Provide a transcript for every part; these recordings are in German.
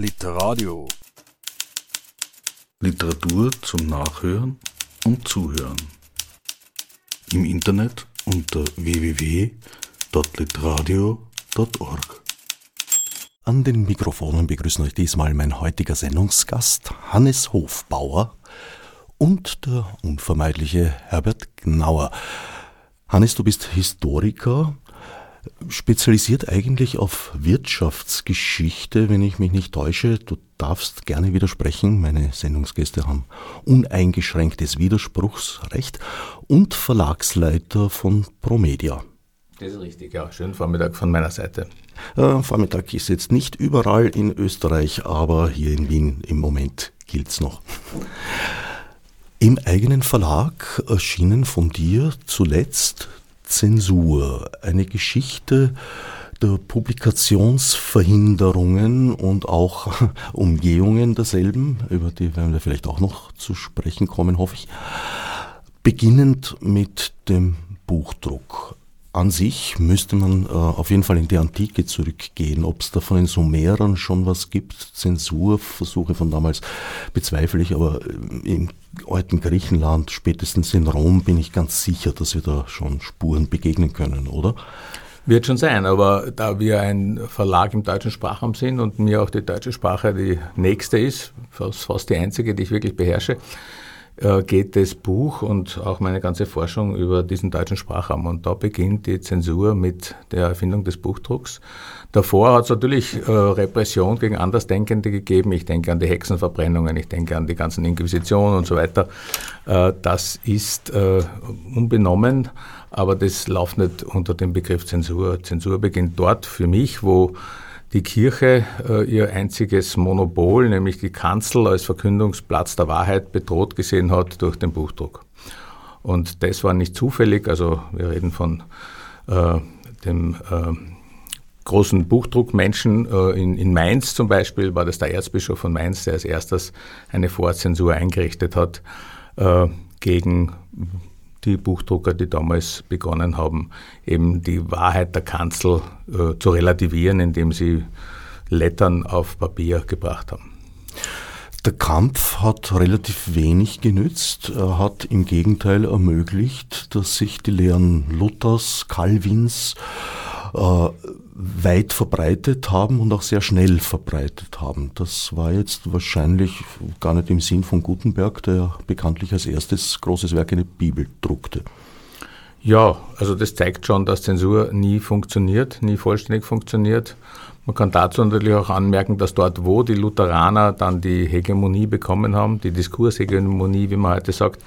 Literadio. Literatur zum Nachhören und Zuhören. Im Internet unter www.literadio.org. An den Mikrofonen begrüßen euch diesmal mein heutiger Sendungsgast Hannes Hofbauer und der unvermeidliche Herbert Gnauer. Hannes, du bist Historiker, spezialisiert eigentlich auf Wirtschaftsgeschichte, wenn ich mich nicht täusche. Du darfst gerne widersprechen. Meine Sendungsgäste haben uneingeschränktes Widerspruchsrecht und Verlagsleiter von Promedia. Das ist richtig, ja. Schönen Vormittag von meiner Seite. Äh, Vormittag ist jetzt nicht überall in Österreich, aber hier in Wien im Moment gilt es noch. Im eigenen Verlag erschienen von dir zuletzt Zensur, eine Geschichte der Publikationsverhinderungen und auch Umgehungen derselben, über die werden wir vielleicht auch noch zu sprechen kommen, hoffe ich. Beginnend mit dem Buchdruck. An sich müsste man äh, auf jeden Fall in die Antike zurückgehen. Ob es da von den Sumerern schon was gibt, Zensurversuche von damals bezweifle ich, aber äh, im alten Griechenland, spätestens in Rom, bin ich ganz sicher, dass wir da schon Spuren begegnen können, oder? Wird schon sein, aber da wir ein Verlag im deutschen Sprachraum sind und mir auch die deutsche Sprache die nächste ist, fast, die einzige, die ich wirklich beherrsche, äh, geht das Buch und auch meine ganze Forschung über diesen deutschen Sprachraum. Und da beginnt die Zensur mit der Erfindung des Buchdrucks. Davor hat es natürlich äh, Repression gegen Andersdenkende gegeben. Ich denke an die Hexenverbrennungen, ich denke an die ganzen Inquisitionen und so weiter. Äh, das ist äh, unbenommen, aber das läuft nicht unter dem Begriff Zensur. Zensur beginnt dort für mich, wo die Kirche äh, ihr einziges Monopol, nämlich die Kanzel als Verkündungsplatz der Wahrheit bedroht gesehen hat durch den Buchdruck. Und das war nicht zufällig, also wir reden von äh, dem äh, großen Buchdruckmenschen äh, in, in Mainz zum Beispiel, war das der Erzbischof von Mainz, der als erstes eine Vorzensur eingerichtet hat äh, gegen die Buchdrucker, die damals begonnen haben, eben die Wahrheit der Kanzel äh, zu relativieren, indem sie Lettern auf Papier gebracht haben. Der Kampf hat relativ wenig genützt. Er hat im Gegenteil ermöglicht, dass sich die Lehren Luthers, Calvins, äh, weit verbreitet haben und auch sehr schnell verbreitet haben. Das war jetzt wahrscheinlich gar nicht im Sinn von Gutenberg, der bekanntlich als erstes großes Werk eine Bibel druckte. Ja, also das zeigt schon, dass Zensur nie funktioniert, nie vollständig funktioniert. Man kann dazu natürlich auch anmerken, dass dort, wo die Lutheraner dann die Hegemonie bekommen haben, die Diskurshegemonie, wie man heute sagt,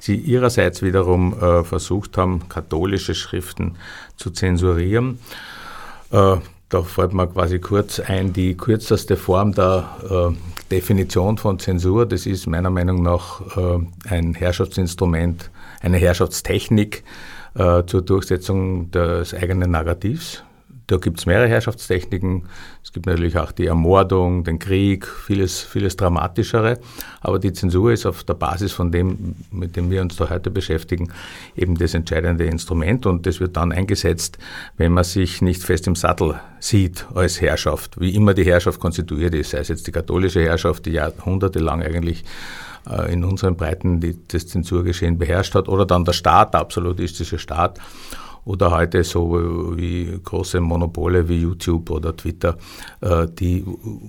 sie ihrerseits wiederum äh, versucht haben, katholische Schriften zu zensurieren. Äh, da fällt mir quasi kurz ein, die kürzeste Form der äh, Definition von Zensur, das ist meiner Meinung nach äh, ein Herrschaftsinstrument, eine Herrschaftstechnik äh, zur Durchsetzung des eigenen Narrativs. Da gibt es mehrere Herrschaftstechniken. Es gibt natürlich auch die Ermordung, den Krieg, vieles, vieles Dramatischere. Aber die Zensur ist auf der Basis von dem, mit dem wir uns da heute beschäftigen, eben das entscheidende Instrument. Und das wird dann eingesetzt, wenn man sich nicht fest im Sattel sieht als Herrschaft, wie immer die Herrschaft konstituiert ist, sei es jetzt die katholische Herrschaft, die jahrhundertelang eigentlich äh, in unseren Breiten das Zensurgeschehen beherrscht hat, oder dann der Staat, der absolutistische Staat oder heute so wie große Monopole wie YouTube oder Twitter, äh, die,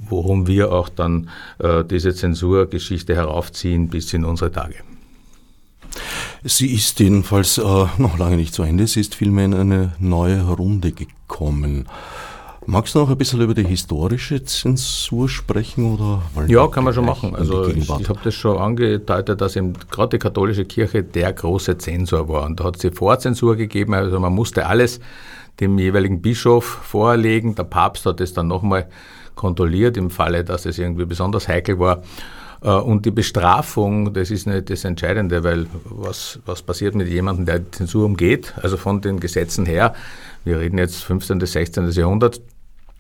worum wir auch dann äh, diese Zensurgeschichte heraufziehen bis in unsere Tage. Sie ist jedenfalls äh, noch lange nicht zu Ende, sie ist vielmehr in eine neue Runde gekommen. Magst du noch ein bisschen über die historische Zensur sprechen? Oder ja, kann man schon machen. Also ich, ich habe das schon angedeutet, dass eben gerade die katholische Kirche der große Zensor war. Und da hat es Vorzensur gegeben, also man musste alles dem jeweiligen Bischof vorlegen. Der Papst hat es dann nochmal kontrolliert im Falle, dass es irgendwie besonders heikel war. Äh, und die Bestrafung, das ist nicht das Entscheidende, weil was, was passiert mit jemandem, der die Zensur umgeht, also von den Gesetzen her, wir reden jetzt 15. bis 16. Jahrhundert,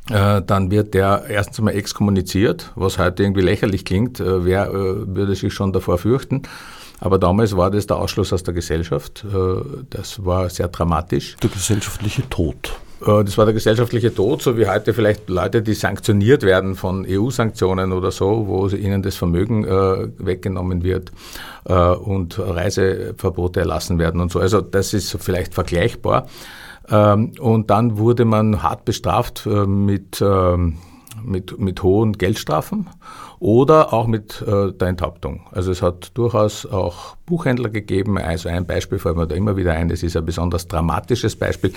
dann wird der erstens einmal exkommuniziert, was heute irgendwie lächerlich klingt. Äh, wer äh, würde sich schon davor fürchten? Aber damals war das der Ausschluss aus der Gesellschaft. Das war sehr dramatisch. Der gesellschaftliche Tod. Äh, das war der gesellschaftliche Tod, so wie heute vielleicht Leute, die sanktioniert werden von EU-Sanktionen oder so, wo ihnen das Vermögen äh, weggenommen wird äh, und Reiseverbote erlassen werden und so. Also das ist vielleicht vergleichbar. Ähm, und dann wurde man hart bestraft äh, mit, ähm, mit, mit hohen Geldstrafen oder auch mit äh, der Enthauptung. Also es hat durchaus auch Buchhändler gegeben. Also ein Beispiel fällt mir da immer wieder ein, das ist ein besonders dramatisches Beispiel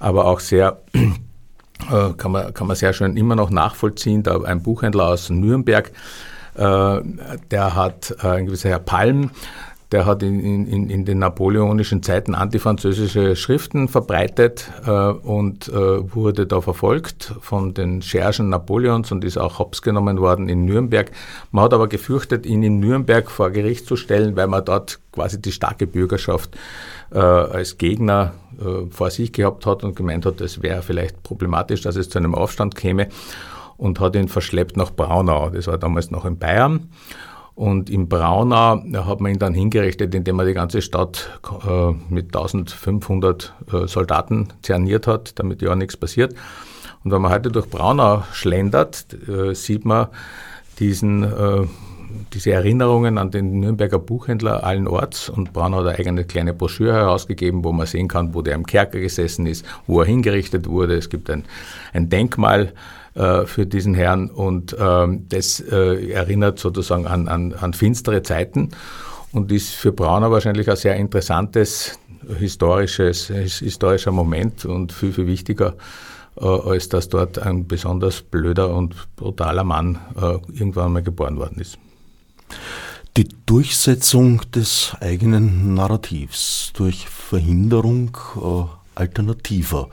aber auch sehr äh, kann man, kann man sehr schön immer noch nachvollziehen. Da ein Buchhändler aus Nürnberg, äh, der hat äh, ein gewisser Herr Palm, der hat in, in, in den napoleonischen Zeiten antifranzösische Schriften verbreitet äh, und äh, wurde da verfolgt von den Schergen Napoleons und ist auch hops genommen worden in Nürnberg. Man hat aber gefürchtet, ihn in Nürnberg vor Gericht zu stellen, weil man dort quasi die starke Bürgerschaft äh, als Gegner äh, vor sich gehabt hat und gemeint hat, es wäre vielleicht problematisch, dass es zu einem Aufstand käme und hat ihn verschleppt nach Braunau. Das war damals noch in Bayern. Und in Braunau hat man ihn dann hingerichtet, indem er die ganze Stadt äh, mit 1500 äh, Soldaten zerniert hat, damit ja nichts passiert. Und wenn man heute durch Braunau schlendert, äh, sieht man diesen diese Erinnerungen an den Nürnberger Buchhändler allen Orts und Braun hat eine eigene kleine Broschüre herausgegeben, wo man sehen kann, wo der im Kerker gesessen ist, wo er hingerichtet wurde. Es gibt ein, ein Denkmal äh, für diesen Herrn und ähm, das äh, erinnert sozusagen an, an, an finstere Zeiten und ist für Brauner wahrscheinlich ein sehr interessantes historisches, historischer Moment und viel, viel wichtiger, äh, als dass dort ein besonders blöder und brutaler Mann äh, irgendwann mal geboren worden ist. Die Durchsetzung des eigenen Narrativs durch Verhinderung äh, alternativer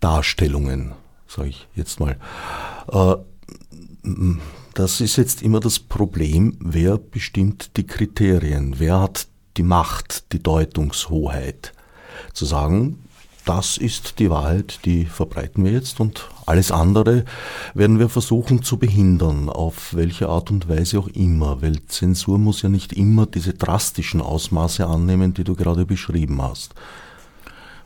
Darstellungen, sage ich jetzt mal. Äh, das ist jetzt immer das Problem, wer bestimmt die Kriterien, wer hat die Macht, die Deutungshoheit. Zu sagen, das ist die Wahrheit, die verbreiten wir jetzt und alles andere werden wir versuchen zu behindern, auf welche Art und Weise auch immer, weil Zensur muss ja nicht immer diese drastischen Ausmaße annehmen, die du gerade beschrieben hast.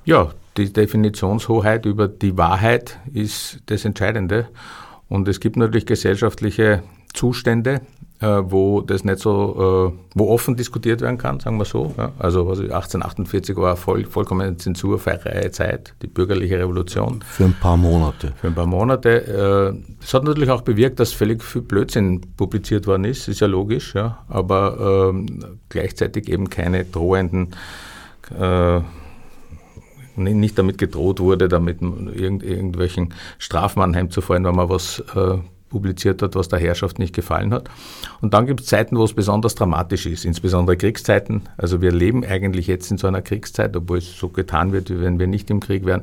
Ja, die Definitionshoheit über die Wahrheit ist das Entscheidende. Und es gibt natürlich gesellschaftliche Zustände, äh, wo das nicht so, äh, wo offen diskutiert werden kann, sagen wir so. Also was 1848 war voll, vollkommen zensurfreie Zeit, die bürgerliche Revolution. Für ein paar Monate. Für ein paar Monate. Äh, das hat natürlich auch bewirkt, dass völlig viel Blödsinn publiziert worden ist, ist ja logisch, ja. aber ähm, gleichzeitig eben keine drohenden äh, nicht damit gedroht wurde, damit irgend, irgendwelchen Strafmann heimzufallen, wenn man was äh, publiziert hat, was der Herrschaft nicht gefallen hat. Und dann gibt es Zeiten, wo es besonders dramatisch ist, insbesondere Kriegszeiten. Also wir leben eigentlich jetzt in so einer Kriegszeit, obwohl es so getan wird, wie wenn wir nicht im Krieg wären.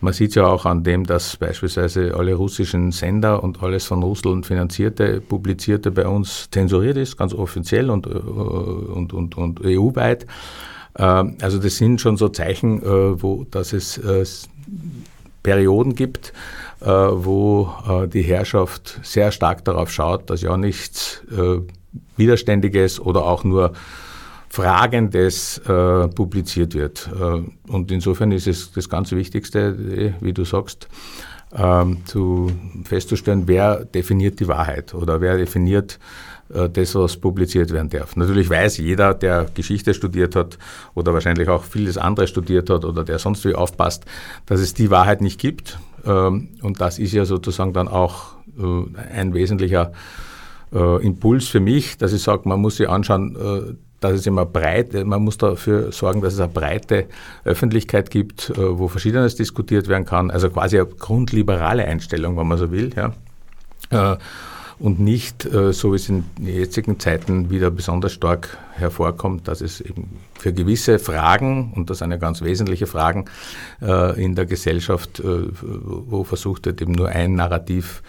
Man sieht ja auch an dem, dass beispielsweise alle russischen Sender und alles von Russland finanzierte, publizierte bei uns zensuriert ist, ganz offiziell und, äh, und, und, und EU-weit. Ähm, also das sind schon so Zeichen, äh, wo, dass es äh, Perioden gibt, äh, wo die Herrschaft sehr stark darauf schaut, dass ja nichts Widerständiges oder auch nur Fragendes publiziert wird. Und insofern ist es das ganz Wichtigste, wie du sagst, ähm, zu festzustellen, wer definiert die Wahrheit oder wer definiert äh, das, was publiziert werden darf. Natürlich weiß jeder, der Geschichte studiert hat oder wahrscheinlich auch vieles andere studiert hat oder der sonst wie aufpasst, dass es die Wahrheit nicht gibt. Ähm, und das ist ja sozusagen dann auch äh, ein wesentlicher äh, Impuls für mich, dass ich sage, man muss sich anschauen, dass es immer breit, man muss dafür sorgen, dass es eine breite Öffentlichkeit gibt, wo Verschiedenes diskutiert werden kann. Also quasi eine grundliberale Einstellung, wenn man so will. Ja und nicht, äh, so wie es in jetzigen Zeiten wieder besonders stark hervorkommt, dass es eben für gewisse Fragen, und das sind ja ganz wesentliche Fragen äh, in der Gesellschaft, äh, wo versucht wird, eben nur ein Narrativ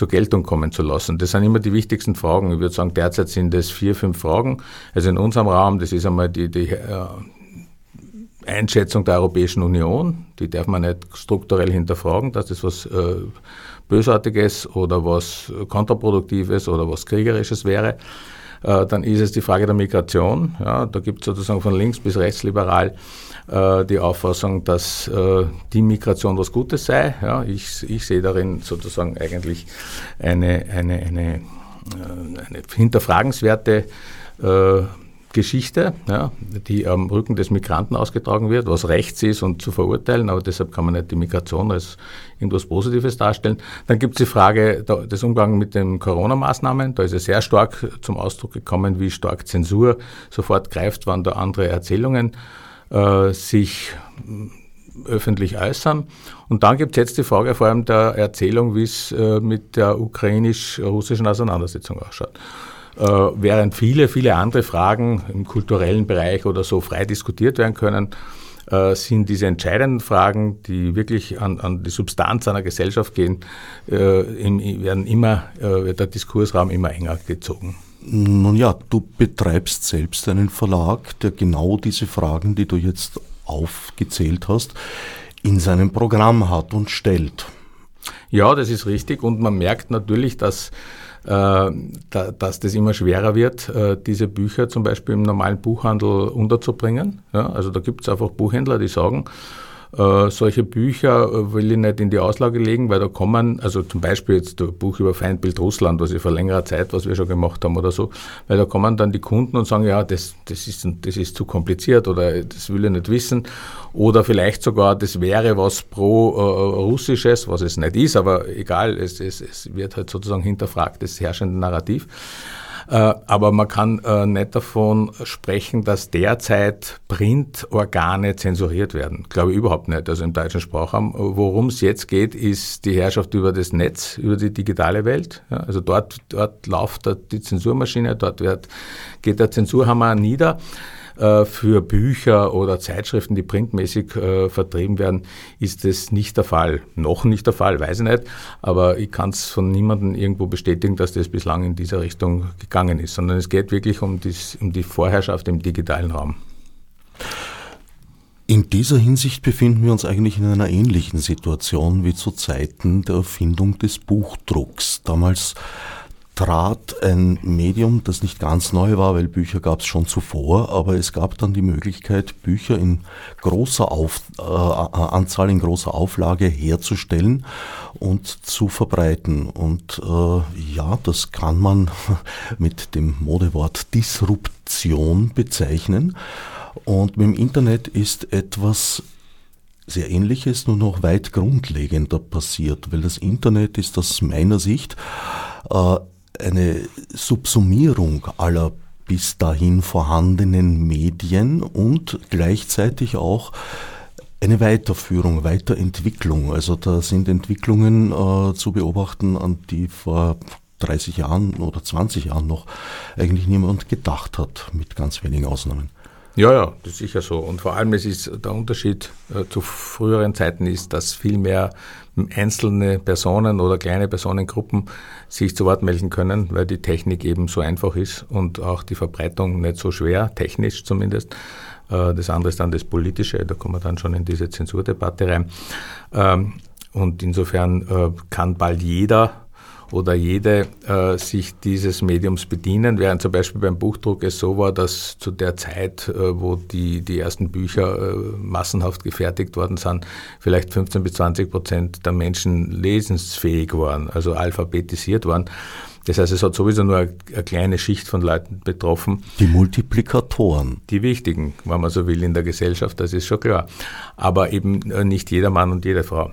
zur Geltung kommen zu lassen. Das sind immer die wichtigsten Fragen. Ich würde sagen, derzeit sind es vier, fünf Fragen. Also in unserem Raum, das ist einmal die, die Einschätzung der Europäischen Union, die darf man nicht strukturell hinterfragen, dass das was äh, Bösartiges oder was Kontraproduktives oder was Kriegerisches wäre. Äh, dann ist es die Frage der Migration. Ja, da gibt es sozusagen von links bis rechts liberal äh, die Auffassung, dass äh, die Migration was Gutes sei. Ja, ich, ich sehe darin sozusagen eigentlich eine, eine, eine, eine hinterfragenswerte äh, Geschichte, ja, die am Rücken des Migranten ausgetragen wird, was rechts ist und zu verurteilen, aber deshalb kann man nicht die Migration als irgendwas Positives darstellen. Dann gibt es die Frage des Umgangs mit den Corona-Maßnahmen. Da ist es sehr stark zum Ausdruck gekommen, wie stark Zensur sofort greift, wann da andere Erzählungen äh, sich äh, öffentlich äußern. Und dann gibt es jetzt die Frage vor allem der Erzählung, wie es äh, mit der ukrainisch-russischen Auseinandersetzung ausschaut. Äh, während viele, viele andere Fragen im kulturellen Bereich oder so frei diskutiert werden können, äh, sind diese entscheidenden Fragen, die wirklich an, an die Substanz einer Gesellschaft gehen, äh, werden immer, wird der Diskursraum immer enger gezogen. Nun ja, du betreibst selbst einen Verlag, der genau diese Fragen, die du jetzt aufgezählt hast, in seinem Programm hat und stellt. Ja, das ist richtig. Und man merkt natürlich, dass dass das immer schwerer wird, äh, diese Bücher zum Beispiel im normalen Buchhandel unterzubringen. also da gibt es einfach Buchhändler, die sagen, äh, solche Bücher äh, will ich nicht in die Auslage legen, weil da kommen, also zum Beispiel jetzt ein Buch über Feindbild Russland, was ich vor längerer Zeit, was wir schon gemacht haben oder so, weil da kommen dann die Kunden und sagen, ja, das, das, ist, das ist zu kompliziert oder das will ich nicht wissen. Oder vielleicht sogar, das wäre was pro-russisches, äh, was es nicht ist, aber egal, es, es, es wird halt sozusagen hinterfragt, das herrschende Narrativ. Äh, aber man kann äh, nicht davon sprechen, dass derzeit Printorgane zensuriert werden. Glaube ich überhaupt nicht. Also im deutschen Sprachraum. Worum es jetzt geht, ist die Herrschaft über das Netz, über die digitale Welt. also dort, dort läuft die Zensurmaschine, dort wird, geht der Zensurhammer nieder. Äh, für Bücher oder Zeitschriften, die printmäßig äh, vertrieben werden, ist das nicht der Fall. Noch nicht der Fall, weiß ich nicht, aber ich kann es von niemandem irgendwo bestätigen, dass das bislang in dieser Richtung gegangen ist, sondern es geht wirklich um, dies, um die Vorherrschaft im digitalen Raum. In dieser Hinsicht befinden wir uns eigentlich in einer ähnlichen Situation wie zu Zeiten der Erfindung des Buchdrucks. Damals trat ein Medium, das nicht ganz neu war, weil Bücher gab es schon zuvor, aber es gab dann die Möglichkeit, Bücher in großer Auf, äh, Anzahl, in großer Auflage herzustellen und zu verbreiten. Und äh, ja, das kann man mit dem Modewort Disruption bezeichnen. Und mit dem Internet ist etwas sehr ähnliches, nur noch weit grundlegender passiert, weil das Internet ist aus meiner Sicht äh, eine Subsumierung aller bis dahin vorhandenen Medien und gleichzeitig auch eine Weiterführung, Weiterentwicklung. Also da sind Entwicklungen äh, zu beobachten, an die vor 30 Jahren oder 20 Jahren noch eigentlich niemand gedacht hat, mit ganz wenigen Ausnahmen. Ja, ja, das ist sicher so. Und vor allem es ist der Unterschied äh, zu früheren Zeiten ist, dass viel mehr einzelne Personen oder kleine Personengruppen sich zu Wort melden können, weil die Technik eben so einfach ist und auch die Verbreitung nicht so schwer, technisch zumindest. Äh, das andere ist dann das Politische, da kommen wir dann schon in diese Zensurdebatte rein. Ähm, und insofern äh, kann bald jeder oder jede äh, sich dieses Mediums bedienen, während zum Beispiel beim Buchdruck es so war, dass zu der Zeit, äh, wo die, die ersten Bücher äh, massenhaft gefertigt worden sind, vielleicht 15 bis 20 Prozent der Menschen lesensfähig waren, also alphabetisiert waren. Das heißt, es hat sowieso nur eine, eine kleine Schicht von Leuten betroffen. Die Multiplikatoren. Die wichtigen, wenn man so will, in der Gesellschaft, das ist schon klar. Aber eben äh, nicht jeder Mann und jede Frau.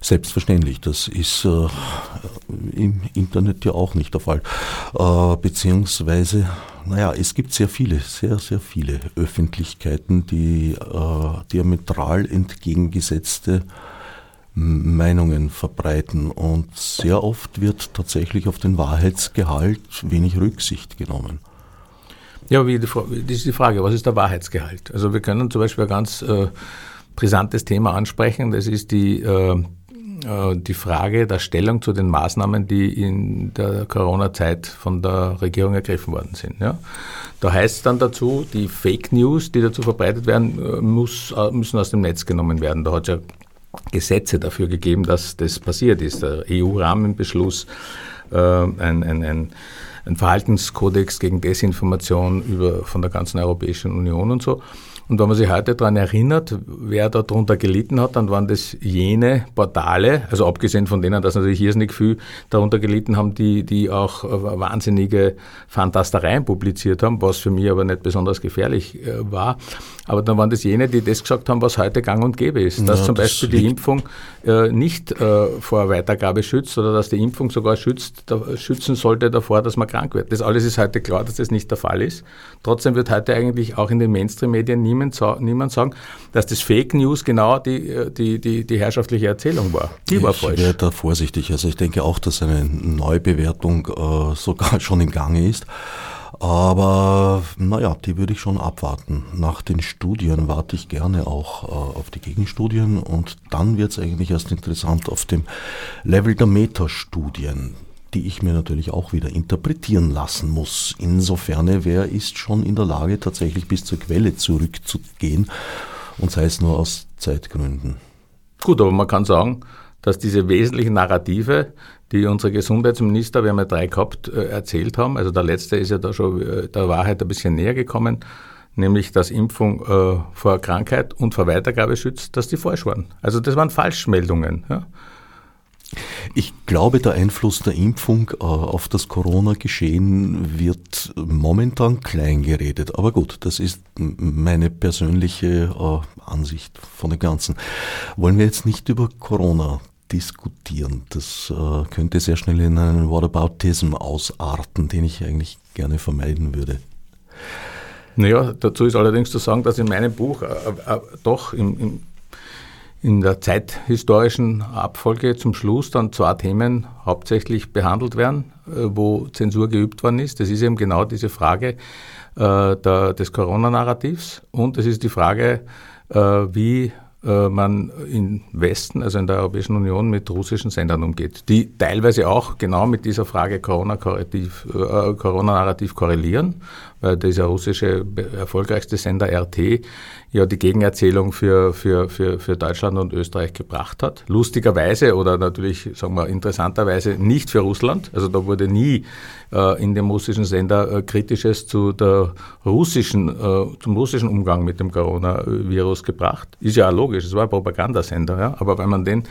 Selbstverständlich, das ist äh, im Internet ja auch nicht der Fall. Äh, beziehungsweise, naja, es gibt sehr viele, sehr, sehr viele Öffentlichkeiten, die äh, diametral entgegengesetzte Meinungen verbreiten und sehr oft wird tatsächlich auf den Wahrheitsgehalt wenig Rücksicht genommen. Ja, die, das ist die Frage, was ist der Wahrheitsgehalt? Also wir können zum Beispiel ganz äh, brisantes Thema ansprechen, das ist die äh, äh, die Frage der Stellung zu den Maßnahmen, die in der Corona-Zeit von der Regierung ergriffen worden sind. Ja. Da heißt es dann dazu, die Fake News, die dazu verbreitet werden, äh, muss, äh, müssen aus dem Netz genommen werden. Da hat es ja Gesetze dafür gegeben, dass das passiert ist. Der EU-Rahmenbeschluss, äh, ein, ein, ein ein Verhaltenskodex gegen Desinformation über, von der ganzen Europäischen Union und so. Und wenn man sich heute daran erinnert, wer darunter gelitten hat, dann waren das jene Portale, also abgesehen von denen, dass natürlich hier nicht viel darunter gelitten haben, die, die auch äh, wahnsinnige Fantastereien publiziert haben, was für mich aber nicht besonders gefährlich äh, war. Aber dann waren das jene, die das gesagt haben, was heute gang und gäbe ist. Dass ja, zum das Beispiel die Impfung äh, nicht äh, vor Weitergabe schützt oder dass die Impfung sogar schützt, da, schützen sollte davor, dass man krank wird. Das alles ist heute klar, dass das nicht der Fall ist. Trotzdem wird heute eigentlich auch in den Mainstream-Medien niemand niemand, sagen, dass das Fake News genau die, die, die, die herrschaftliche Erzählung war. Die war falsch. Ich wäre da vorsichtig. Also ich denke auch, dass eine Neubewertung äh, sogar schon im Gange ist. Aber naja, die würde ich schon abwarten. Nach den Studien warte ich gerne auch äh, auf die Gegenstudien und dann wird es eigentlich erst interessant auf dem Level der Metastudien die ich mir natürlich auch wieder interpretieren lassen muss. Insofern, wer ist schon in der Lage, tatsächlich bis zur Quelle zurückzugehen und sei es nur aus Zeitgründen. Gut, aber man kann sagen, dass diese wesentlichen Narrative, die unsere Gesundheitsminister, wir haben ja drei gehabt, äh, erzählt haben, also der letzte ist ja da schon äh, der Wahrheit ein bisschen näher gekommen, nämlich dass Impfung äh, vor Krankheit und vor Weitergabe schützt, dass die falsch waren. Also das waren Falschmeldungen. Ja. Ich glaube, der Einfluss der Impfung äh, auf das Corona-Geschehen wird momentan klein geredet. Aber gut, das ist meine persönliche äh, Ansicht von dem Ganzen. Wollen wir jetzt nicht über Corona diskutieren? Das äh, könnte sehr schnell in einen Whataboutism ausarten, den ich eigentlich gerne vermeiden würde. Naja, dazu ist allerdings zu sagen, dass in meinem Buch äh, äh, doch im, im in der zeithistorischen Abfolge zum Schluss dann zwei Themen hauptsächlich behandelt werden, äh, wo Zensur geübt worden ist. Das ist eben genau diese Frage äh, der, des Corona-Narrativs und es ist die Frage, äh, wie äh, man im Westen, also in der Europäischen Union, mit russischen Sendern umgeht, die teilweise auch genau mit dieser Frage Corona-Narrativ äh, Corona korrelieren, weil dieser russische erfolgreichste Sender RT ja die Gegenerzählung für, für, für, für Deutschland und Österreich gebracht hat. Lustigerweise oder natürlich, sagen wir, interessanterweise nicht für Russland. Also da wurde nie äh, in dem russischen Sender äh, Kritisches zu der russischen, äh, zum russischen Umgang mit dem Coronavirus gebracht. Ist ja auch logisch, es war ein Propagandasender, ja. Aber wenn man den,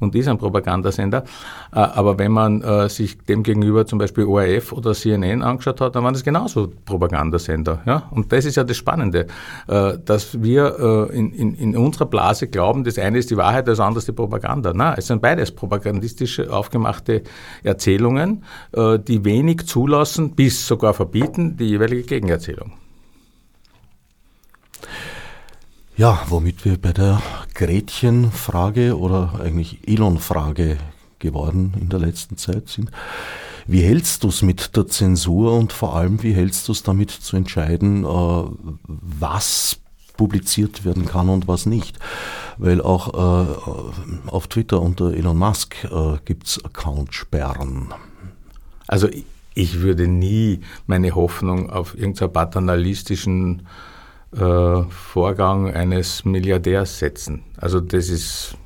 und ist ein Propagandasender, äh, aber wenn man äh, sich dem gegenüber zum Beispiel ORF oder CNN angeschaut hat, dann waren das genauso Propagandasender. Und das ist ja das Spannende, äh, dass wir in, in, in unserer Blase glauben, das eine ist die Wahrheit, das andere ist die Propaganda. Nein, es sind beides propagandistisch aufgemachte Erzählungen, äh, die wenig zulassen, bis sogar verbieten, die jeweilige Gegenerzählung. Ja, womit wir bei der Gretchen-Frage oder eigentlich Elon-Frage geworden in der letzten Zeit sind. Wie hältst du es mit der Zensur und vor allem, wie hältst du es damit zu entscheiden, äh, was publiziert werden kann und was nicht. Weil auch äh, auf Twitter unter Elon Musk äh, gibt es Account-Sperren. Also ich würde nie meine Hoffnung auf irgendeinen paternalistischen äh, Vorgang eines Milliardärs setzen. Also das ist,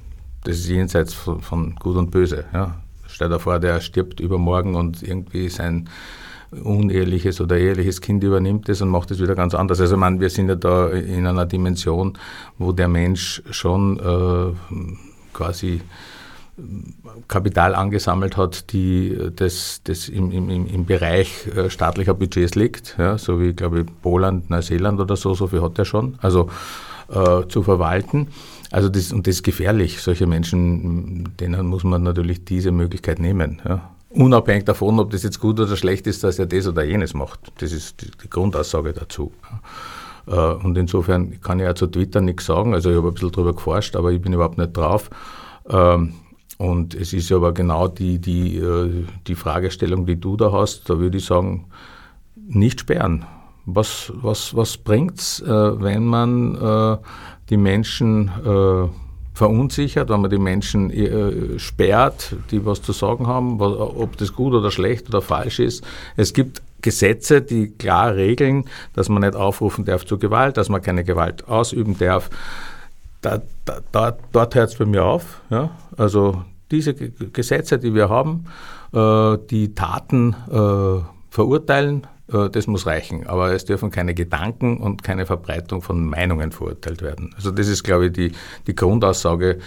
das ist jenseits von, von Gut und Böse. Ja. Stell dir vor, der stirbt übermorgen und irgendwie sein uneheliches oder eheliches Kind übernimmt es und macht es wieder ganz anders. Also ich meine, wir sind ja da in einer Dimension, wo der Mensch schon äh, quasi Kapital angesammelt hat, die das, das im, im, im Bereich äh, staatlicher Budgets liegt, ja, so wie, glaube ich, Poland, Neuseeland oder so, so viel hat er schon, also äh, zu verwalten. Also das, und das ist gefährlich. Solche Menschen, denen muss man natürlich diese Möglichkeit nehmen. Ja. Unabhängig davon, ob das jetzt gut oder schlecht ist, dass er das oder jenes macht. Das ist die, die Grundaussage dazu. Äh, und insofern kann ich auch zu Twitter nichts sagen. Also ich habe ein bisschen darüber geforscht, aber ich bin überhaupt nicht drauf. Ähm, und es ist aber genau die, die, äh, die Fragestellung, die du da hast, da würde ich sagen, nicht sperren. Was, was, was bringt es, äh, wenn man die Menschen verunsichert, wenn man die Menschen äh, sperrt, die was zu sagen haben, ob das gut oder schlecht oder falsch ist. Es gibt Gesetze, die klar regeln, dass man nicht aufrufen darf zu Gewalt, dass man keine Gewalt ausüben darf. Da, da, da, dort hört es bei mir auf. Ja? Also diese Gesetze, die wir haben, äh, die Taten äh, verurteilen, äh, das muss reichen. Aber es dürfen keine Gedanken und keine Verbreitung von Meinungen verurteilt werden. Also das ist, glaube ich, die, die Grundaussage,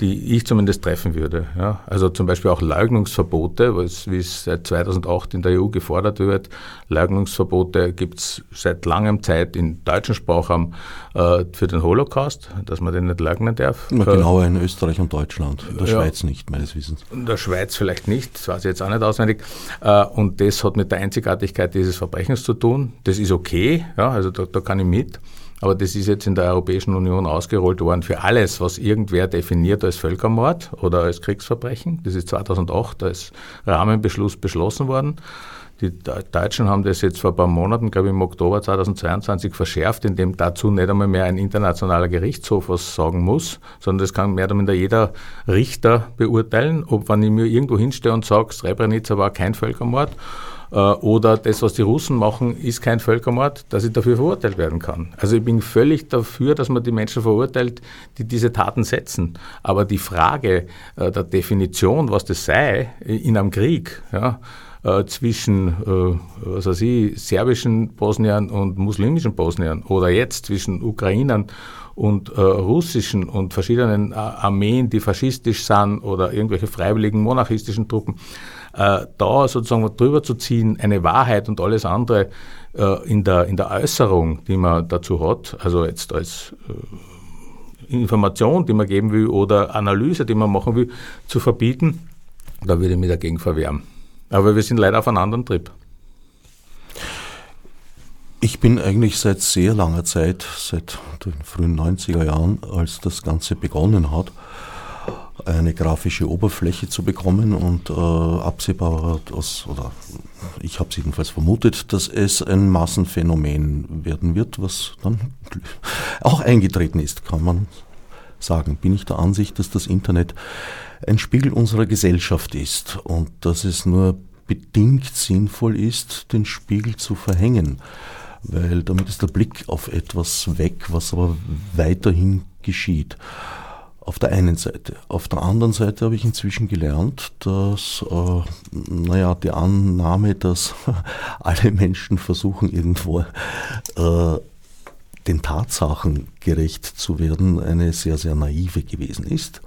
die ich zumindest treffen würde. Ja. Also zum Beispiel auch Leugnungsverbote, was, wie es seit 2008 in der EU gefordert wird. Leugnungsverbote gibt es seit langem Zeit im deutschen Sprachraum äh, für den Holocaust, dass man den nicht leugnen darf. Na, genauer in Österreich und Deutschland, in der ja, Schweiz nicht, meines Wissens. In der Schweiz vielleicht nicht, das weiß ich jetzt auch nicht auswendig. Äh, und das hat mit der Einzigartigkeit dieses Verbrechens zu tun. Das ist okay, ja, also da, da kann ich mit. Aber das ist jetzt in der Europäischen Union ausgerollt worden für alles, was irgendwer definiert als Völkermord oder als Kriegsverbrechen. Das ist 2008 als Rahmenbeschluss beschlossen worden. Die Deutschen haben das jetzt vor ein paar Monaten, glaube ich im Oktober 2022 verschärft, indem dazu nicht einmal mehr ein internationaler Gerichtshof was sagen muss, sondern das kann mehr oder minder jeder Richter beurteilen, ob wenn ich mir irgendwo hinstehe und sage, Srebrenica war kein Völkermord oder das, was die Russen machen, ist kein Völkermord, dass ich dafür verurteilt werden kann. Also ich bin völlig dafür, dass man die Menschen verurteilt, die diese Taten setzen. Aber die Frage äh, der Definition, was das sei in einem Krieg, ja, äh, zwischen was weiß ich, serbischen Bosniern und muslimischen Bosniern oder jetzt zwischen Ukrainern und äh, russischen und verschiedenen Armeen, die faschistisch sind oder irgendwelche freiwilligen monarchistischen Truppen, äh, da sozusagen drüber zu ziehen, eine Wahrheit und alles andere äh, in, der, in der Äußerung, die man dazu hat, also jetzt als äh, Information, die man geben will oder Analyse, die man machen will, zu verbieten, da würde ich mich dagegen verwehren. Aber wir sind leider auf einem anderen Trip. Ich bin eigentlich seit sehr langer Zeit, seit den frühen 90er Jahren, als das Ganze begonnen hat, eine grafische Oberfläche zu bekommen und äh, absehbar dass, oder ich habe es jedenfalls vermutet, dass es ein Massenphänomen werden wird, was dann auch eingetreten ist, kann man sagen. Bin ich der Ansicht, dass das Internet ein Spiegel unserer Gesellschaft ist und dass es nur bedingt sinnvoll ist, den Spiegel zu verhängen, weil damit ist der Blick auf etwas weg, was aber weiterhin geschieht. Auf der einen Seite. Auf der anderen Seite habe ich inzwischen gelernt, dass, äh, naja, die Annahme, dass alle Menschen versuchen, irgendwo äh, den Tatsachen gerecht zu werden, eine sehr, sehr naive gewesen ist.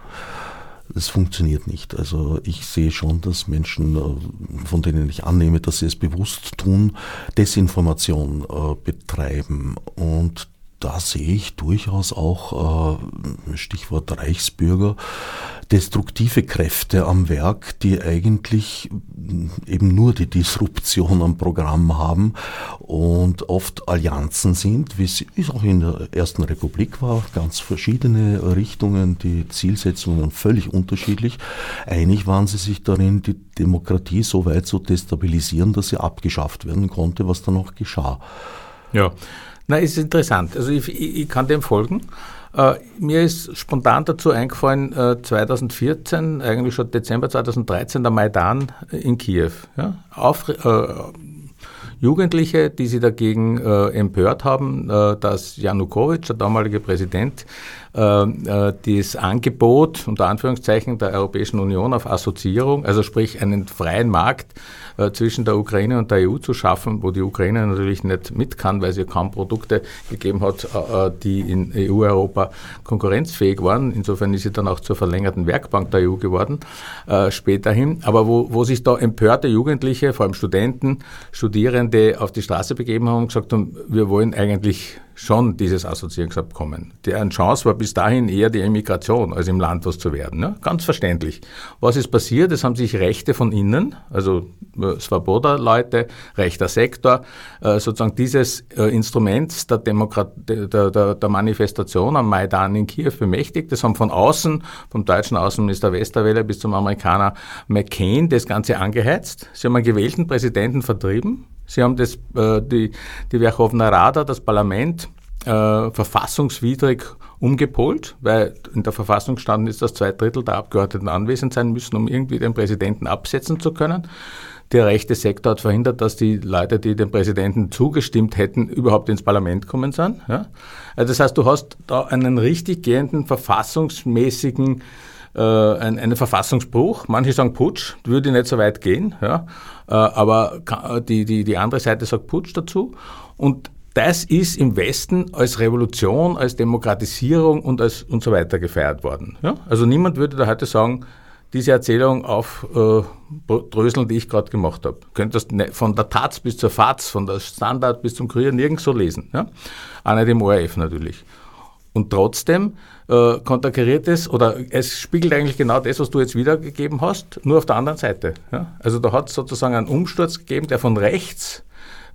Das funktioniert nicht. Also ich sehe schon, dass Menschen, äh, von denen ich annehme, dass sie es bewusst tun, Desinformation äh, betreiben. Und da sehe ich durchaus auch, äh, Stichwort Reichsbürger, destruktive Kräfte am Werk, die eigentlich eben nur die Disruption am Programm haben und oft Allianzen sind, wie es auch in der Ersten Republik war, ganz verschiedene Richtungen, die Zielsetzungen völlig unterschiedlich. Einig waren sie sich darin, die Demokratie so weit zu destabilisieren, dass sie abgeschafft werden konnte, was dann auch geschah. Ja. Na, ist interessant. Also ich, ich, ich kann dem folgen. Äh, mir ist spontan dazu eingefallen, äh, 2014, eigentlich schon Dezember 2013, der Maidan in Kiew. Ja? Auf, äh, Jugendliche, die sich dagegen äh, empört haben, äh, dass Janukowitsch, der damalige Präsident, äh, das Angebot unter Anführungszeichen der Europäischen Union auf Assoziierung, also sprich einen freien Markt äh, zwischen der Ukraine und der EU zu schaffen, wo die Ukraine natürlich nicht mit kann, weil ja kaum Produkte gegeben hat, äh, die in EU-Europa konkurrenzfähig waren. Insofern ist sie dann auch zur verlängerten Werkbank der EU geworden, späterhin. Aber wo, wo sich da empörte Jugendliche, vor allem Studenten, Studierende auf die Straße begeben haben und gesagt haben, wir wollen eigentlich schon dieses Assoziierungsabkommen. Deren Chance war bis dahin eher die Emigration, als im Land was zu werden. Ne? Ganz verständlich. Was ist passiert? Es haben sich Rechte von innen, also äh, Svoboda-Leute, rechter Sektor, äh, sozusagen dieses äh, Instruments der, Demokrat der, der, der Manifestation am Maidan in Kiew bemächtigt. Das haben von außen, vom deutschen Außenminister Westerwelle bis zum Amerikaner McCain, das Ganze angeheizt. Sie haben einen gewählten Präsidenten vertrieben, Sie haben das, äh, die, die Verkhovna Rada, das Parlament, äh, verfassungswidrig umgepolt, weil in der Verfassung standen ist, dass zwei Drittel der Abgeordneten anwesend sein müssen, um irgendwie den Präsidenten absetzen zu können. Der rechte Sektor hat verhindert, dass die Leute, die dem Präsidenten zugestimmt hätten, überhaupt ins Parlament kommen sind. Ja? Also das heißt, du hast da einen richtig gehenden verfassungsmäßigen äh, ein, einen Verfassungsbruch. Manche sagen Putsch, würde nicht so weit gehen, ja, äh, aber die, die, die andere Seite sagt Putsch dazu. Und das ist im Westen als Revolution, als Demokratisierung und, als, und so weiter gefeiert worden. Ja? Also niemand würde da heute sagen, diese Erzählung aufdröseln, äh, die ich gerade gemacht habe. Könntest ne, von der Taz bis zur Faz, von der Standard bis zum Kurier nirgends so lesen. Ja? Auch nicht im ORF natürlich. Und trotzdem äh, konterkariert es, oder es spiegelt eigentlich genau das, was du jetzt wiedergegeben hast, nur auf der anderen Seite. Ja? Also da hat es sozusagen einen Umsturz gegeben, der von rechts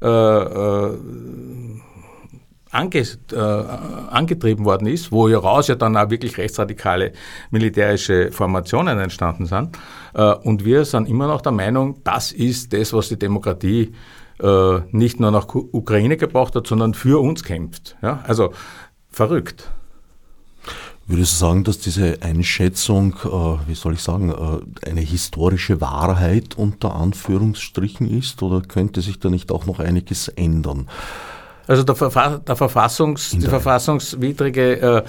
äh, äh, ange, äh, angetrieben worden ist, wo hieraus ja dann auch wirklich rechtsradikale militärische Formationen entstanden sind. Äh, und wir sind immer noch der Meinung, das ist das, was die Demokratie äh, nicht nur nach Ukraine gebracht hat, sondern für uns kämpft. Ja? Also verrückt. Würdest du sagen, dass diese Einschätzung, äh, wie soll ich sagen, äh, eine historische Wahrheit unter Anführungsstrichen ist oder könnte sich da nicht auch noch einiges ändern? Also der, Verfa der Verfassungs, die verfassungswidrige äh,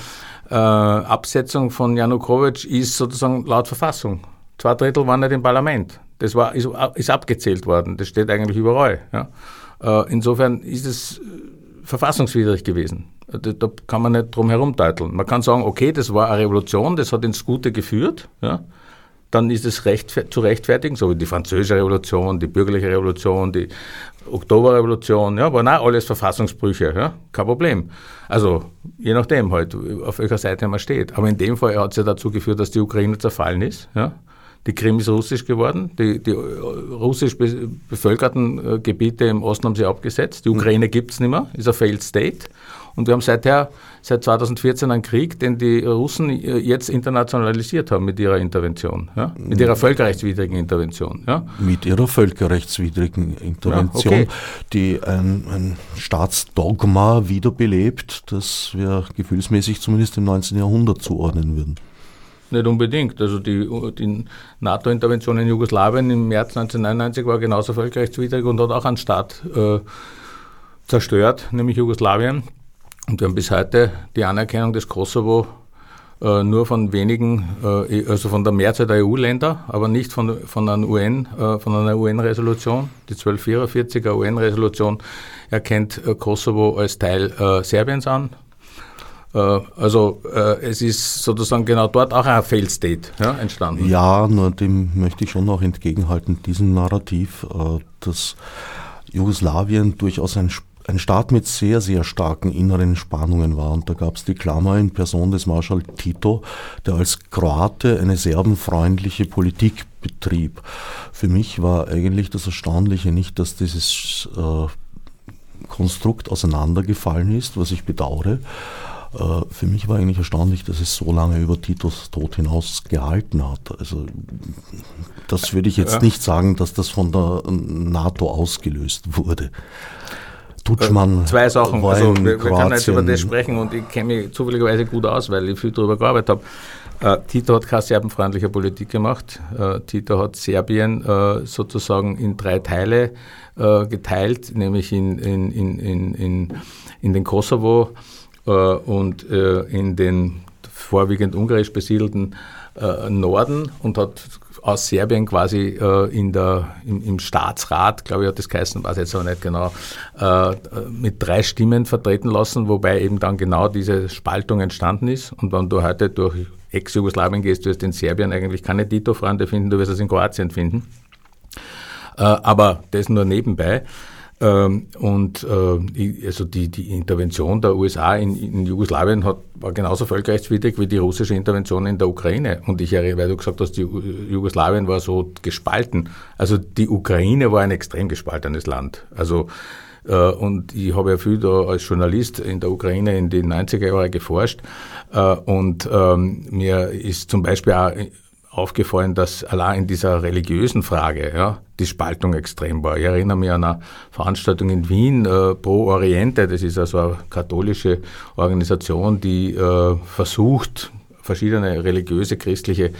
äh, Absetzung von Janukowitsch ist sozusagen laut Verfassung. Zwei Drittel waren nicht im Parlament. Das war, ist, ist abgezählt worden. Das steht eigentlich überall. Ja. Äh, insofern ist es verfassungswidrig gewesen. Da, kann man nicht drum herum teuteln. Man kann sagen, okay, das war eine Revolution, das hat ins Gute geführt. Ja dann ist es recht, zu rechtfertigen, so wie die französische Revolution, die bürgerliche Revolution, die Oktoberrevolution, ja, waren auch alles Verfassungsbrüche, ja, kein Problem. Also je nachdem halt, auf welcher Seite man steht. Aber in dem Fall hat es ja dazu geführt, dass die Ukraine zerfallen ist. Ja. Die Krim ist russisch geworden, die, die russisch bevölkerten äh, Gebiete im Osten haben sie abgesetzt, die Ukraine gibt es nicht mehr, ist ein Failed State. Und wir haben seither, seit 2014 einen Krieg, den die Russen jetzt internationalisiert haben mit ihrer Intervention, ja? mit ihrer völkerrechtswidrigen Intervention. Ja? Mit ihrer völkerrechtswidrigen Intervention, ja, okay. die ein, ein Staatsdogma wiederbelebt, das wir gefühlsmäßig zumindest im 19. Jahrhundert zuordnen würden. Nicht unbedingt. Also die, die NATO-Intervention in Jugoslawien im März 1999 war genauso völkerrechtswidrig und hat auch einen Staat äh, zerstört, nämlich Jugoslawien. Und wir haben bis heute die Anerkennung des Kosovo äh, nur von wenigen, äh, also von der Mehrzahl der EU-Länder, aber nicht von, von, einer UN, äh, von einer UN-Resolution. Die 1244er UN-Resolution erkennt äh, Kosovo als Teil äh, Serbiens an. Äh, also es ist sozusagen genau dort auch ein Failed State ja, entstanden. Ja, nur dem möchte ich schon noch entgegenhalten, diesem Narrativ, dass Jugoslawien durchaus ein ein Staat mit sehr, sehr starken inneren Spannungen war. Und da gab es die Klammer in Person des Marschall Tito, der als Kroate eine serbenfreundliche Politik betrieb. Für mich war eigentlich das Erstaunliche nicht, dass dieses äh, Konstrukt auseinandergefallen ist, was ich bedauere. Äh, für mich war eigentlich erstaunlich, dass es so lange über Titos Tod hinaus gehalten hat. Also das würde ich jetzt ja. nicht sagen, dass das von der NATO ausgelöst wurde. Tutschmann. Äh, zwei Sachen. Also, wir, wir können jetzt über das sprechen und ich kenne mich zufälligerweise gut aus, weil ich viel darüber gearbeitet habe. Äh, Tito hat keine serbenfreundliche Politik gemacht. Äh, Tito hat Serbien äh, sozusagen in drei Teile äh, geteilt, nämlich in, in, in, in, in, in den Kosovo äh, und in den vorwiegend ungarisch besiedelten Norden und hat aus Serbien quasi äh, in der, im, im, Staatsrat, glaube ich, hat das geheißen, weiß jetzt aber nicht genau, äh, mit drei Stimmen vertreten lassen, wobei eben dann genau diese Spaltung entstanden ist. Und wenn du heute durch Ex-Jugoslawien gehst, wirst du in Serbien eigentlich keine Tito-Freunde finden, du wirst es in Kroatien finden. Äh, aber das nur nebenbei. Ähm, und äh, also die, die Intervention der USA in, in Jugoslawien hat, war genauso völkerrechtswidrig wie die russische Intervention in der Ukraine. Und ich erinnere, weil du gesagt hast, die Jugoslawien war so gespalten. Also die Ukraine war ein extrem gespaltenes Land. Also äh, und ich habe ja viel da als Journalist in der Ukraine in den 90er Jahren geforscht. Äh, und ähm, mir ist zum Beispiel auch aufgefallen, dass allein in dieser religiösen Frage ja, die Spaltung extrem war. Ich erinnere mich an eine Veranstaltung in Wien, äh, Pro Oriente, das ist also eine katholische Organisation, die äh, versucht, verschiedene religiöse, christliche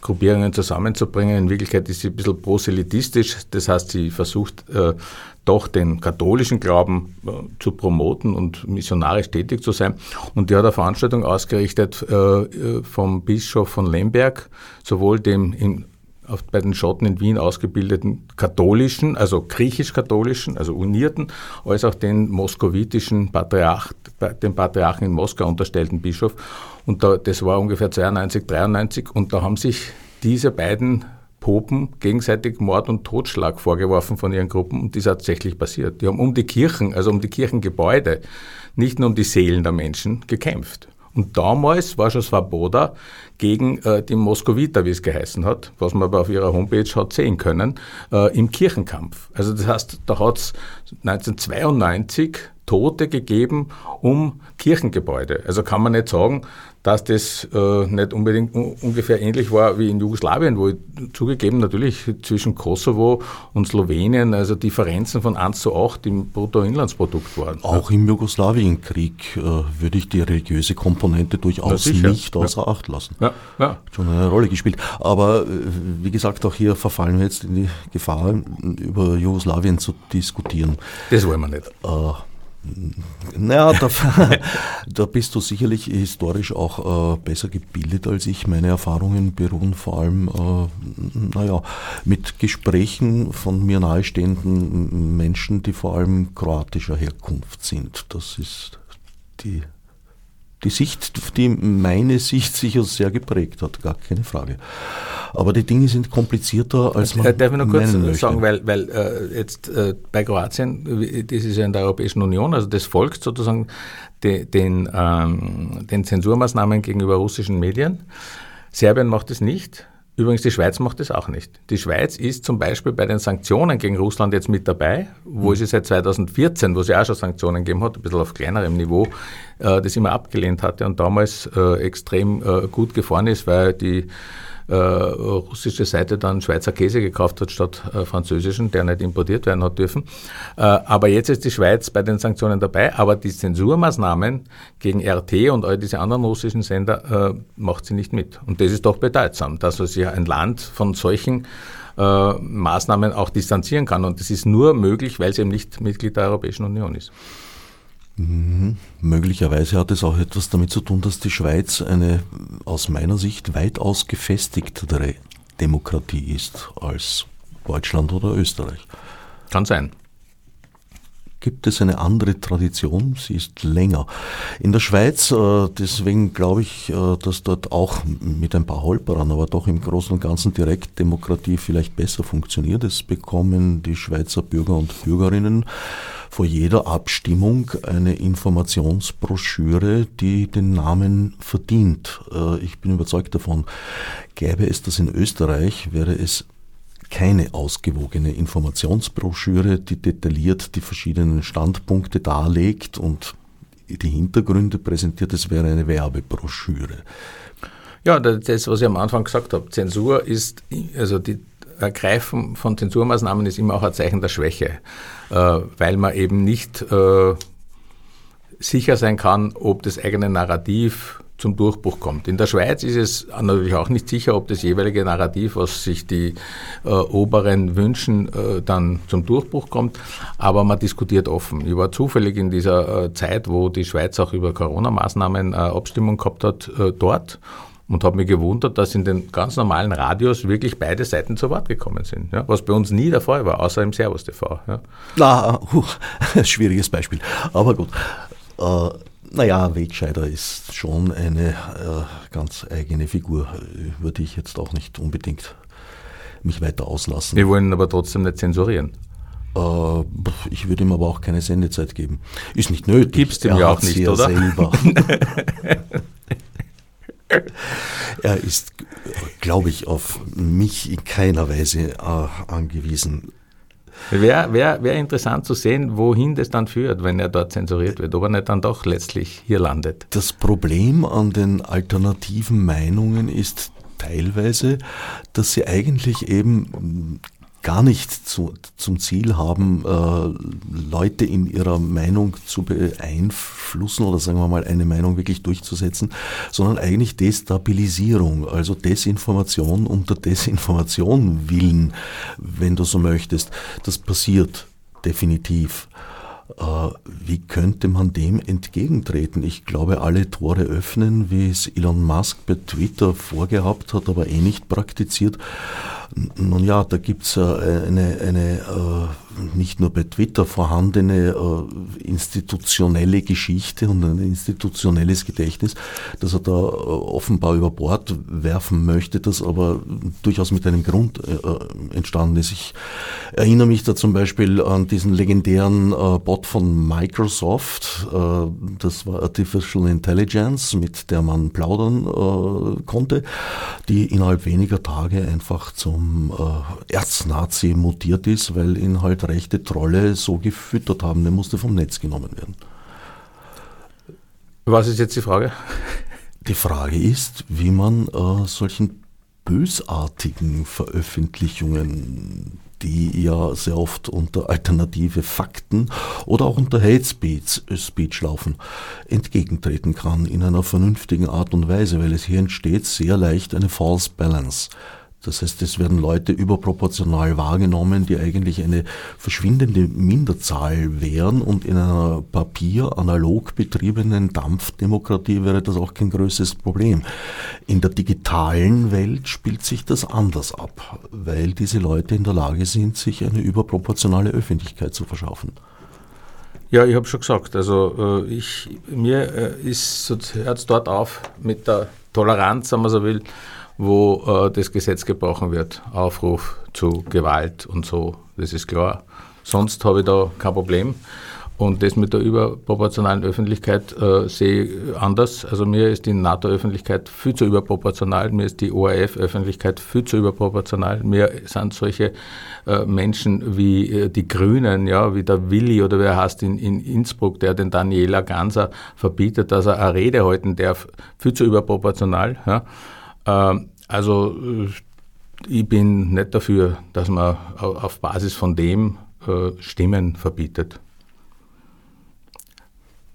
Gruppierungen zusammenzubringen. In Wirklichkeit ist sie ein bisschen proselitistisch, das heißt, sie versucht äh, doch den katholischen Glauben äh, zu promoten und missionarisch tätig zu sein. Und die hat eine Veranstaltung ausgerichtet äh, äh vom Bischof von Lemberg, sowohl dem in bei den Schotten in Wien ausgebildeten katholischen, also griechisch-katholischen, also unierten, als auch den moskowitischen Patriarch, dem Patriarchen in Moskau unterstellten Bischof. Und da, das war ungefähr 92, 93 und da haben sich diese beiden Popen gegenseitig Mord und Totschlag vorgeworfen von ihren Gruppen und das ist tatsächlich passiert. Die haben um die Kirchen, also um die Kirchengebäude, nicht nur um die Seelen der Menschen gekämpft. Und damals war schon Svoboda gegen äh, die Moskowiter, wie es geheißen hat, was man aber auf ihrer Homepage hat sehen können, äh, im Kirchenkampf. Also das heißt, da hat es 1992 Tote gegeben um Kirchengebäude. Also kann man nicht sagen, dass das äh, nicht unbedingt ungefähr ähnlich war wie in Jugoslawien, wo zugegeben natürlich zwischen Kosovo und Slowenien also Differenzen von 1 zu 8 im Bruttoinlandsprodukt waren. Auch im Jugoslawienkrieg äh, würde ich die religiöse Komponente durchaus nicht außer ja. Acht lassen. Ja, ja. Schon eine Rolle gespielt. Aber äh, wie gesagt, auch hier verfallen wir jetzt in die Gefahr, über Jugoslawien zu diskutieren. Das wollen wir nicht. Naja, da, da, bist du sicherlich historisch auch äh, besser gebildet als ich. Meine Erfahrungen beruhen vor allem, äh, naja, mit Gesprächen von mir nahestehenden Menschen, die vor allem kroatischer Herkunft sind. Das ist die die Sicht, die meine Sicht sicher sehr geprägt hat, gar keine Frage. Aber die Dinge sind komplizierter, als man äh, Darf ich noch kurz sagen, weil, weil äh, jetzt äh, bei Kroatien, das ist ja in der Europäischen Union, also das folgt sozusagen de, den, ähm, den Zensurmaßnahmen gegenüber russischen Medien. Serbien macht es nicht. Übrigens, die Schweiz macht das auch nicht. Die Schweiz ist zum Beispiel bei den Sanktionen gegen Russland jetzt mit dabei, wo mhm. sie seit 2014, wo sie auch schon Sanktionen gegeben hat, ein bisschen auf kleinerem Niveau, äh, das immer abgelehnt hatte und damals äh, extrem äh, gut gefahren ist, weil die äh, russische Seite dann Schweizer Käse gekauft hat statt äh, französischen, der nicht importiert werden hat dürfen. Äh, aber jetzt ist die Schweiz bei den Sanktionen dabei, aber die Zensurmaßnahmen gegen RT und all diese anderen russischen Sender äh, macht sie nicht mit. Und das ist doch bedeutsam, dass sich ein Land von solchen äh, Maßnahmen auch distanzieren kann. Und das ist nur möglich, weil es eben nicht Mitglied der Europäischen Union ist. Möglicherweise hat es auch etwas damit zu tun, dass die Schweiz eine aus meiner Sicht weitaus gefestigtere Demokratie ist als Deutschland oder Österreich. Kann sein gibt es eine andere Tradition, sie ist länger. In der Schweiz, äh, deswegen glaube ich, äh, dass dort auch mit ein paar Holperern, aber doch im Großen und Ganzen Direktdemokratie vielleicht besser funktioniert. Es bekommen die Schweizer Bürger und Bürgerinnen vor jeder Abstimmung eine Informationsbroschüre, die den Namen verdient. Äh, ich bin überzeugt davon, gäbe es das in Österreich, wäre es keine ausgewogene Informationsbroschüre, die detailliert die verschiedenen Standpunkte darlegt und die Hintergründe präsentiert. Es wäre eine Werbebroschüre. Ja, das, was ich am Anfang gesagt habe, Zensur ist, also die Ergreifen von Zensurmaßnahmen ist immer auch ein Zeichen der Schwäche, weil man eben nicht äh, sicher sein kann, ob das eigene Narrativ zum Durchbruch kommt. In der Schweiz ist es natürlich auch nicht sicher, ob das jeweilige Narrativ, was sich die äh, Oberen wünschen, äh, dann zum Durchbruch kommt. Aber man diskutiert offen. Ich war zufällig in dieser äh, Zeit, wo die Schweiz auch über Corona-Maßnahmen äh, Abstimmung gehabt hat, äh, dort und habe mich gewundert, dass in den ganz normalen Radios wirklich beide Seiten zu Wort gekommen sind, ja? was bei uns nie der Fall war, außer im Servus TV. Ja? Na, uh, schwieriges Beispiel, aber gut. Äh, naja, Wegscheider ist schon eine äh, ganz eigene Figur, die ich jetzt auch nicht unbedingt mich weiter auslassen. Wir wollen aber trotzdem nicht zensurieren. Äh, ich würde ihm aber auch keine Sendezeit geben. Ist nicht nötig. Gibst ihm ja auch nicht, oder? Selber. er ist, glaube ich, auf mich in keiner Weise äh, angewiesen. Wäre wär, wär interessant zu sehen, wohin das dann führt, wenn er dort zensuriert wird, ob er nicht dann doch letztlich hier landet. Das Problem an den alternativen Meinungen ist teilweise, dass sie eigentlich eben gar nicht zu, zum Ziel haben, äh, Leute in ihrer Meinung zu beeinflussen oder sagen wir mal eine Meinung wirklich durchzusetzen, sondern eigentlich Destabilisierung, also Desinformation unter Desinformation willen, wenn du so möchtest. Das passiert definitiv. Äh, wie könnte man dem entgegentreten? Ich glaube, alle Tore öffnen, wie es Elon Musk bei Twitter vorgehabt hat, aber eh nicht praktiziert. Nun ja, da gibt's äh, eine, eine äh, nicht nur bei Twitter vorhandene äh, institutionelle Geschichte und ein institutionelles Gedächtnis, das er da offenbar über Bord werfen möchte, das aber durchaus mit einem Grund entstanden ist. Ich erinnere mich da zum Beispiel an diesen legendären Bot von Microsoft, das war Artificial Intelligence, mit der man plaudern konnte, die innerhalb weniger Tage einfach zum äh, Erznazi mutiert ist, weil ihn halt rechte Trolle so gefüttert haben. Der musste vom Netz genommen werden. Was ist jetzt die Frage? Die Frage ist, wie man äh, solchen bösartigen Veröffentlichungen, die ja sehr oft unter alternative Fakten oder auch unter Hate Speech, Speech laufen, entgegentreten kann in einer vernünftigen Art und Weise, weil es hier entsteht sehr leicht eine False Balance. Das heißt, es werden Leute überproportional wahrgenommen, die eigentlich eine verschwindende Minderzahl wären und in einer papier-analog betriebenen Dampfdemokratie wäre das auch kein größeres Problem. In der digitalen Welt spielt sich das anders ab, weil diese Leute in der Lage sind, sich eine überproportionale Öffentlichkeit zu verschaffen. Ja, ich habe schon gesagt, also äh, ich, mir äh, ist, hört es dort auf mit der Toleranz, wenn man so will, wo äh, das Gesetz gebrochen wird. Aufruf zu Gewalt und so, das ist klar. Sonst habe ich da kein Problem. Und das mit der überproportionalen Öffentlichkeit äh, sehe ich anders. Also mir ist die NATO-Öffentlichkeit viel zu überproportional, mir ist die ORF-Öffentlichkeit viel zu überproportional. Mir sind solche äh, Menschen wie äh, die Grünen, ja, wie der Willi oder wer heißt in, in Innsbruck, der den Daniela Ganser verbietet, dass er eine Rede halten darf, viel zu überproportional. Ja. Ähm, also äh, ich bin nicht dafür, dass man auf Basis von dem äh, Stimmen verbietet.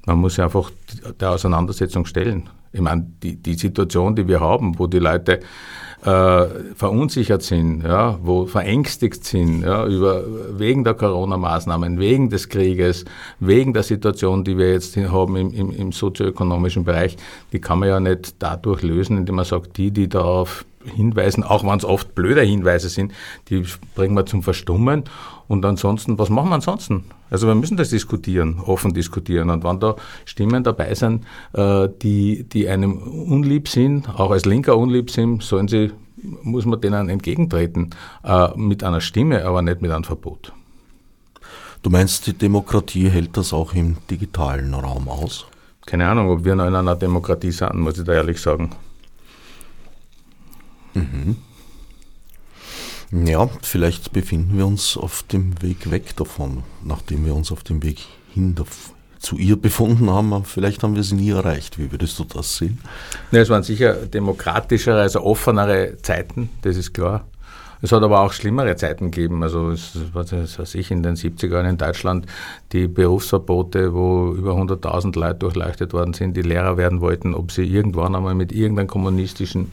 Man muss sich einfach der Auseinandersetzung stellen. Ich meine, die, die Situation, die wir haben, wo die Leute äh, verunsichert sind, ja, wo verängstigt sind, ja, über, wegen der Corona-Maßnahmen, wegen des Krieges, wegen der Situation, die wir jetzt haben im, im, im sozioökonomischen Bereich, die kann man ja nicht dadurch lösen, indem man sagt, die, die darauf hinweisen, auch wenn es oft blöde Hinweise sind, die bringen wir zum Verstummen. Und ansonsten, was machen wir ansonsten? Also wir müssen das diskutieren, offen diskutieren. Und wenn da Stimmen dabei sind, äh, die, die einem unlieb sind, auch als Linker unlieb sind, sollen sie, muss man denen entgegentreten. Äh, mit einer Stimme, aber nicht mit einem Verbot. Du meinst, die Demokratie hält das auch im digitalen Raum aus? Keine Ahnung, ob wir noch in einer Demokratie sind, muss ich da ehrlich sagen. Mhm. Ja, vielleicht befinden wir uns auf dem Weg weg davon, nachdem wir uns auf dem Weg hin zu ihr befunden haben. Vielleicht haben wir sie nie erreicht. Wie würdest du das sehen? Ja, es waren sicher demokratischere, also offenere Zeiten, das ist klar. Es hat aber auch schlimmere Zeiten gegeben. Also, es, was weiß ich, in den 70er Jahren in Deutschland die Berufsverbote, wo über 100.000 Leute durchleuchtet worden sind, die Lehrer werden wollten, ob sie irgendwann einmal mit irgendeinem kommunistischen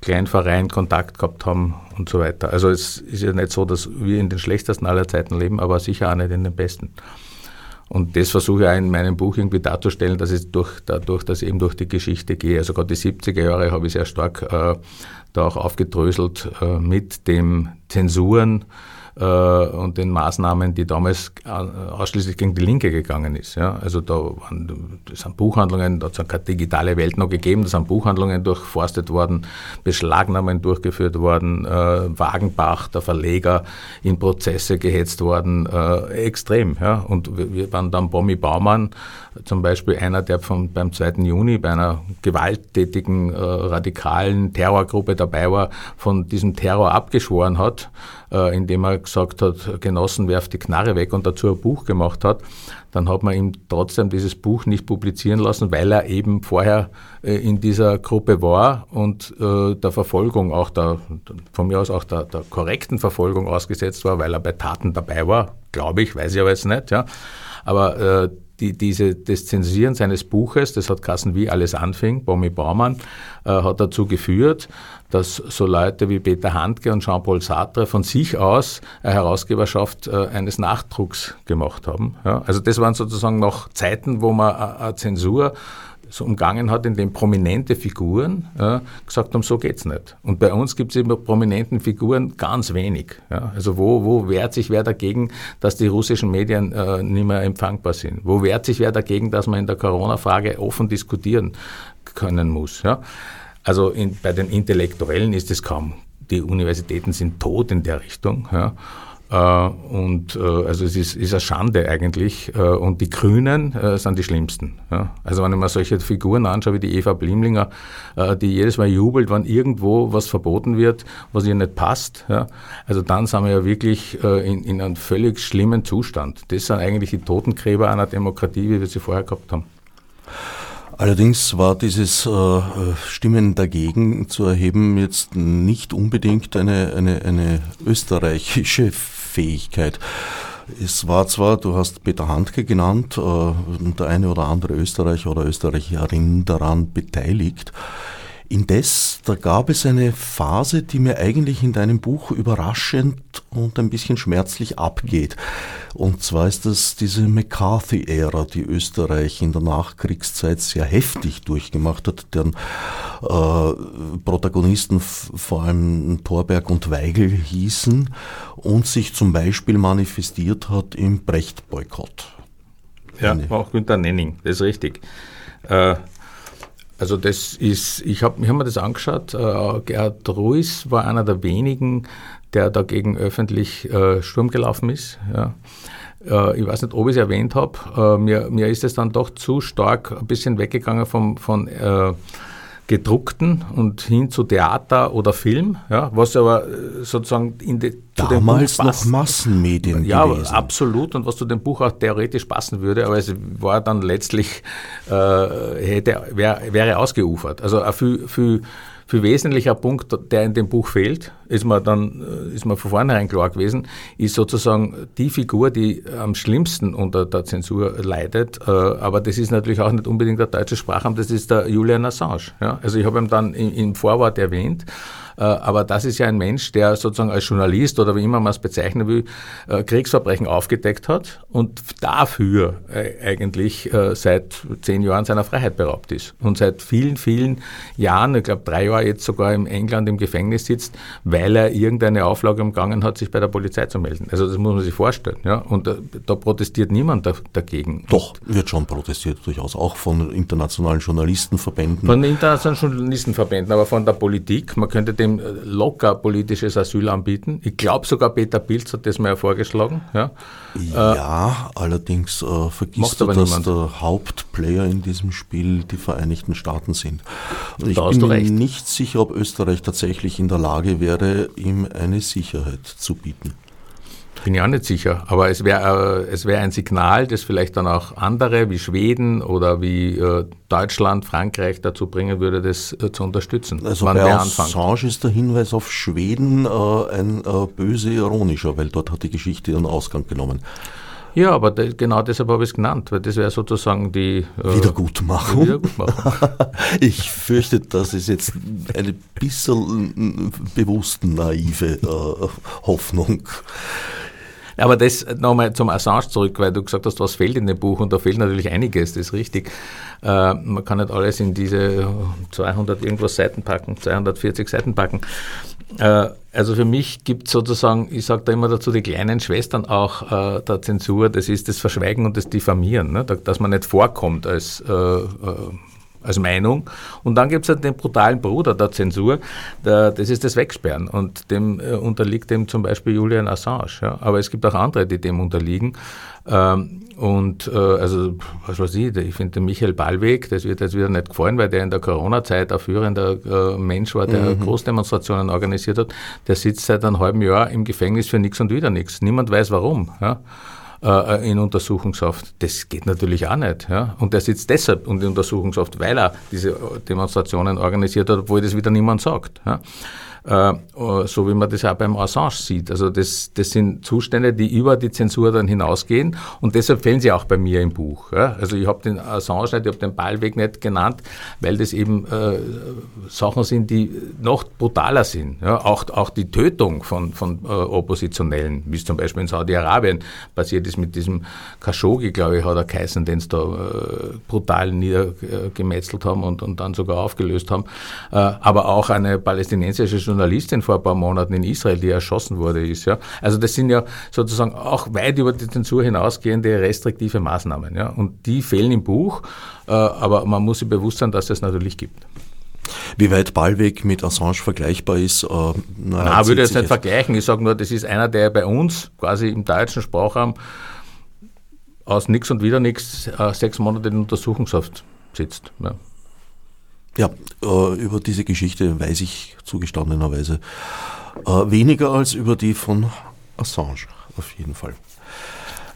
Kleinverein Kontakt gehabt haben und so weiter. Also es ist ja nicht so, dass wir in den schlechtesten aller Zeiten leben, aber sicher auch nicht in den besten. Und das versuche ich auch in meinem Buch irgendwie darzustellen, dass ich durch, dadurch, dass ich eben durch die Geschichte gehe. Also gerade die 70er Jahre habe ich sehr stark äh, da auch aufgedröselt äh, mit dem Zensuren, und den Maßnahmen, die damals äh, ausschließlich gegen die Linke gegangen ist. Ja. Also da waren, das sind Buchhandlungen, da hat es keine digitale Welt noch gegeben, da sind Buchhandlungen durchforstet worden, Beschlagnahmen durchgeführt worden, äh, Wagenbach, der Verleger, in Prozesse gehetzt worden, äh, extrem. Ja. Und wir, wir waren dann Bommi Baumann, zum Beispiel einer, der vom, beim 2. Juni bei einer gewalttätigen, äh, radikalen Terrorgruppe dabei war, von diesem Terror abgeschworen hat, äh, indem er gesagt hat, Genossen, werft die Knarre weg und dazu ein Buch gemacht hat, dann hat man ihm trotzdem dieses Buch nicht publizieren lassen, weil er eben vorher äh, in dieser Gruppe war und äh, der Verfolgung auch der, von mir aus auch der, der korrekten Verfolgung ausgesetzt war, weil er bei Taten dabei war, glaube ich, weiß ich aber jetzt nicht, ja. Aber äh, die, diese, das Zensieren seines Buches, das hat Kassen wie alles anfing, Bomi Baumann, äh, hat dazu geführt, dass so Leute wie Peter Handke und Jean-Paul Sartre von sich aus eine Herausgeberschaft äh, eines Nachdrucks gemacht haben. Ja, also das waren sozusagen noch Zeiten, wo man eine Zensur so umgangen hat, in dem prominente Figuren ja, gesagt haben, so geht's nicht. Und bei uns gibt es eben prominenten Figuren ganz wenig. Ja. Also wo, wo wehrt sich wer dagegen, dass die russischen Medien äh, nicht mehr empfangbar sind? Wo wehrt sich wer dagegen, dass man in der Corona-Frage offen diskutieren können muss? Ja. Also in, bei den Intellektuellen ist es kaum. Die Universitäten sind tot in der Richtung. Ja. Äh, und äh, also es ist, ist eine Schande eigentlich. Äh, und die Grünen sind die schlimmsten. Also wenn ich mir solche Figuren anschaue wie die Eva Blimlinger, die jedes Mal jubelt, wenn irgendwo was verboten wird, was ihr nicht passt, also dann sind wir ja wirklich in, in einem völlig schlimmen Zustand. Das sind eigentlich die Totengräber einer Demokratie, wie wir sie vorher gehabt haben. Allerdings war dieses äh, Stimmen dagegen zu erheben jetzt nicht unbedingt eine, eine, eine österreichische Fähigkeit. Es war zwar, du hast Peter Handke genannt, äh, der eine oder andere Österreicher oder Österreicherin daran beteiligt. Indes, da gab es eine Phase, die mir eigentlich in deinem Buch überraschend und ein bisschen schmerzlich abgeht. Und zwar ist das diese McCarthy-Ära, die Österreich in der Nachkriegszeit sehr heftig durchgemacht hat, deren äh, Protagonisten vor allem Thorberg und Weigel hießen und sich zum Beispiel manifestiert hat im Brecht-Boykott. Ja, auch Günter Nenning, das ist richtig. Äh, also das ist, ich habe hab mir das angeschaut, äh, Gerhard Ruiz war einer der wenigen, der dagegen öffentlich äh, Sturm gelaufen ist. Ja. Äh, ich weiß nicht, ob ich es erwähnt habe, mir, mir ist es dann doch zu stark ein bisschen weggegangen vom, von äh, gedruckten und hin zu Theater oder Film, ja, was aber äh, sozusagen in die, Damals noch Massenmedien ja, gewesen. absolut und was zu dem Buch auch theoretisch passen würde, aber es war dann letztlich, äh, hätte, wär, wäre ausgeufert. Also viel, viel viel wesentlicher Punkt, der in dem Buch fehlt, ist mir dann, äh, ist mir von vornherein klar gewesen, ist sozusagen die Figur, die am schlimmsten unter der Zensur leidet. Äh, aber das ist natürlich auch nicht unbedingt der deutsche Sprachraum, das ist der Julian Assange. Also ich habe ihn dann im Vorwort erwähnt. Äh, aber das ist ja ein Mensch, der sozusagen als Journalist oder wie immer man es bezeichnen will, äh, Kriegsverbrechen aufgedeckt hat und dafür äh, eigentlich seit zehn Jahren seiner Freiheit beraubt ist und seit vielen, vielen Jahren, ich glaube drei Jahre jetzt sogar in England im Gefängnis sitzt, weil er irgendeine Auflage umgangen hat, sich bei der Polizei zu melden. Also das muss man sich vorstellen. Ja? Und da, protestiert niemand da, dagegen. Doch, wird schon protestiert durchaus, auch von internationalen Journalistenverbänden. Von internationalen Journalistenverbänden, aber von der Politik. Man könnte den dem locker politisches Asyl anbieten. Ich glaube sogar Peter Pilz hat das mal vorgeschlagen. Ja, ja äh, allerdings äh, vergisst du, dass niemand. der Hauptplayer in diesem Spiel die Vereinigten Staaten sind. Und ich bin mir nicht sicher, ob Österreich tatsächlich in der Lage wäre, ihm eine Sicherheit zu bieten. Bin ich auch nicht sicher, aber es wäre äh, es wär ein Signal, das vielleicht dann auch andere wie Schweden oder wie äh, Deutschland, Frankreich dazu bringen würde, das äh, zu unterstützen. Also bei Assange ist der Hinweis auf Schweden äh, ein äh, böse ironischer, weil dort hat die Geschichte ihren Ausgang genommen. Ja, aber de, genau deshalb habe ich es genannt, weil das wäre sozusagen die äh, Wiedergutmachung. Wiedergutmachung. ich fürchte, das ist jetzt eine bisschen bewusst naive Hoffnung. Aber das nochmal zum Assange zurück, weil du gesagt hast, was fehlt in dem Buch und da fehlt natürlich einiges, das ist richtig. Äh, man kann nicht alles in diese 200 irgendwas Seiten packen, 240 Seiten packen. Äh, also für mich gibt es sozusagen, ich sage da immer dazu, die kleinen Schwestern auch äh, der Zensur, das ist das Verschweigen und das Diffamieren, ne? dass man nicht vorkommt als äh, äh, als Meinung. Und dann gibt es halt den brutalen Bruder der Zensur, der, das ist das Wegsperren. Und dem äh, unterliegt dem zum Beispiel Julian Assange. Ja. Aber es gibt auch andere, die dem unterliegen. Ähm, und äh, also, was weiß ich, ich finde Michael Ballweg, das wird jetzt wieder nicht gefallen, weil der in der Corona-Zeit ein führender äh, Mensch war, der mhm. Großdemonstrationen organisiert hat. Der sitzt seit einem halben Jahr im Gefängnis für nichts und wieder nichts. Niemand weiß warum. Ja äh, in Untersuchungshaft. Das geht natürlich auch nicht. Ja? Und er sitzt deshalb in Untersuchungshaft, weil er diese Demonstrationen organisiert hat, obwohl das wieder niemand sagt. Ja? Äh, so wie man das auch beim Assange sieht. Also das, das sind Zustände, die über die Zensur dann hinausgehen und deshalb fällen sie auch bei mir im Buch. Also ich habe den Assange nicht, ich habe den Ballweg nicht genannt, weil das eben äh, Sachen sind, die noch brutaler sind. Ja, auch, auch die Tötung von, von äh, Oppositionellen, wie es zum Beispiel in Saudi-Arabien passiert ist mit diesem Khashoggi, glaube ich, hat er geheißen, den sie da äh, brutal niedergemetzelt haben und, und dann sogar aufgelöst haben. Äh, aber auch eine palästinensische Journalistin vor ein paar Monaten in Israel, die erschossen wurde, ist. Ja. Also das sind ja sozusagen auch weit über die Zensur hinausgehende restriktive Maßnahmen. Ja. Und die fehlen im Buch, äh, aber man muss sich bewusst sein, dass es natürlich gibt. Wie weit Ballweg mit Assange vergleichbar ist? Äh, na, na würde ich jetzt nicht vergleichen. Ich sage nur, das ist einer, der bei uns quasi im deutschen Sprachraum aus nichts und wieder nichts äh, sechs Monate in Untersuchungshaft sitzt. Ja. Ja, äh, über diese Geschichte weiß ich zugestandenerweise äh, weniger als über die von Assange, auf jeden Fall.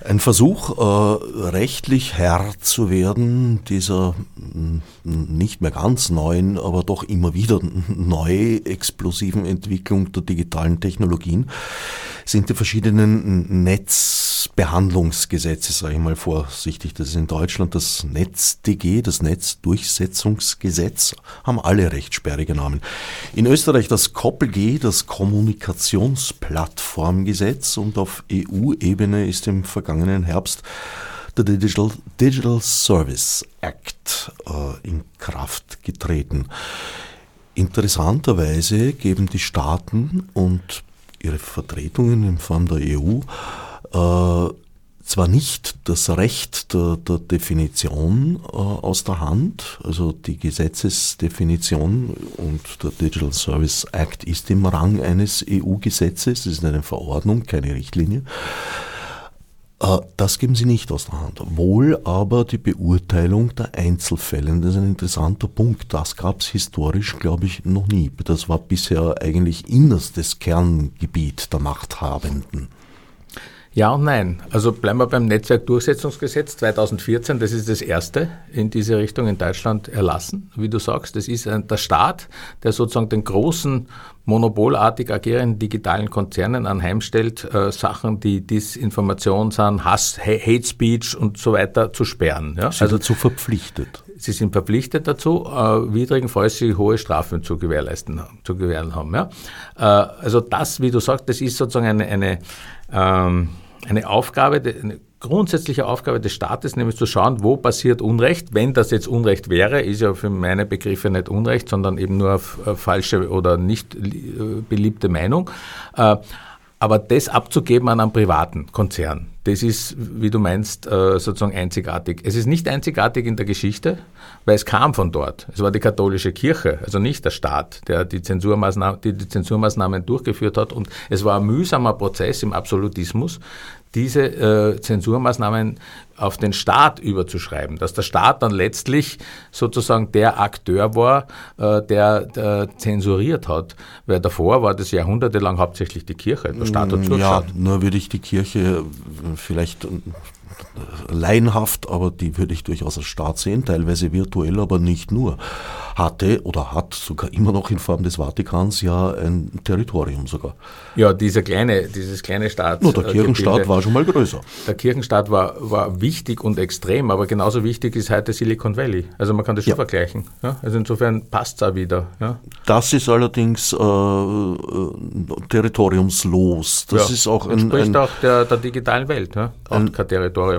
Ein Versuch, äh, rechtlich Herr zu werden, dieser mm, nicht mehr ganz neuen, aber doch immer wieder neu explosiven Entwicklung der digitalen Technologien, sind die verschiedenen Netzbehandlungsgesetze, sage ich mal vorsichtig. Das ist in Deutschland das NetzDG, das Netzdurchsetzungsgesetz, haben alle recht sperrige Namen. In Österreich das KoppelG, das Kommunikationsplattformgesetz und auf EU-Ebene ist im vergangenen Herbst der Digital, Digital Service Act äh, in Kraft getreten. Interessanterweise geben die Staaten und ihre Vertretungen in Form der EU äh, zwar nicht das Recht der, der Definition äh, aus der Hand, also die Gesetzesdefinition und der Digital Service Act ist im Rang eines EU-Gesetzes, es ist eine Verordnung, keine Richtlinie. Äh, das geben sie nicht aus der Hand. Wohl aber die Beurteilung der Einzelfälle. Das ist ein interessanter Punkt. Das gab es historisch, glaube ich, noch nie. Das war bisher eigentlich innerstes Kerngebiet der Machthabenden. Ja und nein. Also bleiben wir beim Netzwerkdurchsetzungsgesetz 2014. Das ist das erste in diese Richtung in Deutschland erlassen, wie du sagst. Das ist der Staat, der sozusagen den großen monopolartig agierenden digitalen Konzernen anheimstellt, äh, Sachen, die Disinformation sind, Hass, Hate Speech und so weiter zu sperren. Ja? Sie also dazu verpflichtet. Sie sind verpflichtet dazu, äh, widrigenfalls sie hohe Strafen zu gewährleisten, zu gewähren haben. Ja? Äh, also das, wie du sagst, das ist sozusagen eine, eine ähm, eine Aufgabe, eine grundsätzliche Aufgabe des Staates, nämlich zu schauen, wo passiert Unrecht. Wenn das jetzt Unrecht wäre, ist ja für meine Begriffe nicht Unrecht, sondern eben nur falsche oder nicht äh, beliebte Meinung. Äh, aber das abzugeben an einen privaten Konzern, das ist, wie du meinst, äh, sozusagen einzigartig. Es ist nicht einzigartig in der Geschichte, weil es kam von dort. Es war die katholische Kirche, also nicht der Staat, der die Zensurmaßnahmen, die, die Zensurmaßnahmen durchgeführt hat. Und es war ein mühsamer Prozess im Absolutismus, diese äh, Zensurmaßnahmen auf den Staat überzuschreiben, dass der Staat dann letztlich sozusagen der Akteur war, äh, der, der, zensuriert hat, weil davor war das jahrhundertelang hauptsächlich die Kirche. Der Staat hat Ja, nur würde ich die Kirche vielleicht laienhaft, aber die würde ich durchaus als Staat sehen, teilweise virtuell, aber nicht nur, hatte oder hat sogar immer noch in Form des Vatikans ja ein Territorium sogar. Ja, dieser kleine, dieses kleine Staat. Nur der äh, Kirchenstaat Gebilde, war schon mal größer. Der Kirchenstaat war, war wichtig und extrem, aber genauso wichtig ist heute Silicon Valley. Also man kann das schon ja. vergleichen. Ja? Also insofern passt es auch wieder. Ja? Das ist allerdings äh, äh territoriumslos. Das ist auch ein, entspricht ein, auch der, der digitalen Welt. Ja? Auch ein, kein Territorium.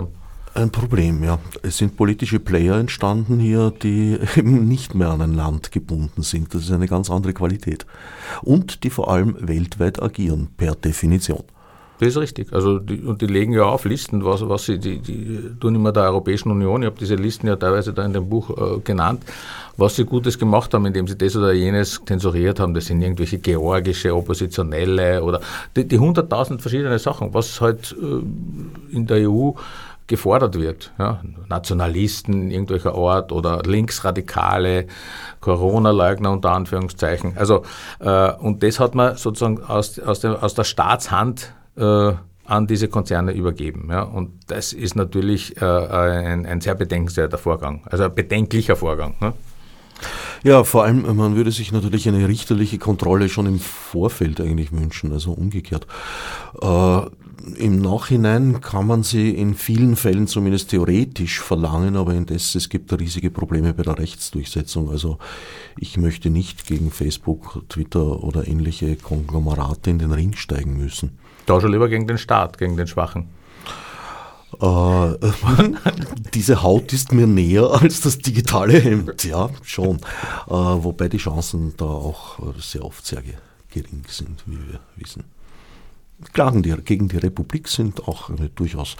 Ein Problem, ja. Es sind politische Player entstanden hier, die eben nicht mehr an ein Land gebunden sind. Das ist eine ganz andere Qualität. Und die vor allem weltweit agieren, per Definition. Das ist richtig. Also die, und die legen ja auf Listen, was, was sie, die, die tun immer der Europäischen Union, ich habe diese Listen ja teilweise da in dem Buch äh, genannt, was sie Gutes gemacht haben, indem sie das oder jenes zensuriert haben. Das sind irgendwelche georgische Oppositionelle oder die hunderttausend verschiedene Sachen, was halt äh, in der EU gefordert wird. Ja? Nationalisten irgendwelcher Art oder Linksradikale, Corona-Leugner unter Anführungszeichen. Also, äh, und das hat man sozusagen aus, aus, der, aus der Staatshand äh, an diese Konzerne übergeben. Ja? Und das ist natürlich äh, ein, ein, sehr bedenkenswerter Vorgang, also ein bedenklicher Vorgang. Ne? Ja, vor allem, man würde sich natürlich eine richterliche Kontrolle schon im Vorfeld eigentlich wünschen, also umgekehrt. Äh, Im Nachhinein kann man sie in vielen Fällen zumindest theoretisch verlangen, aber indes es gibt riesige Probleme bei der Rechtsdurchsetzung. Also ich möchte nicht gegen Facebook, Twitter oder ähnliche Konglomerate in den Ring steigen müssen. Schon lieber gegen den Staat, gegen den Schwachen. Äh, diese Haut ist mir näher als das digitale Hemd, ja, schon. Äh, wobei die Chancen da auch sehr oft sehr gering sind, wie wir wissen. Klagen die, gegen die Republik sind auch eine durchaus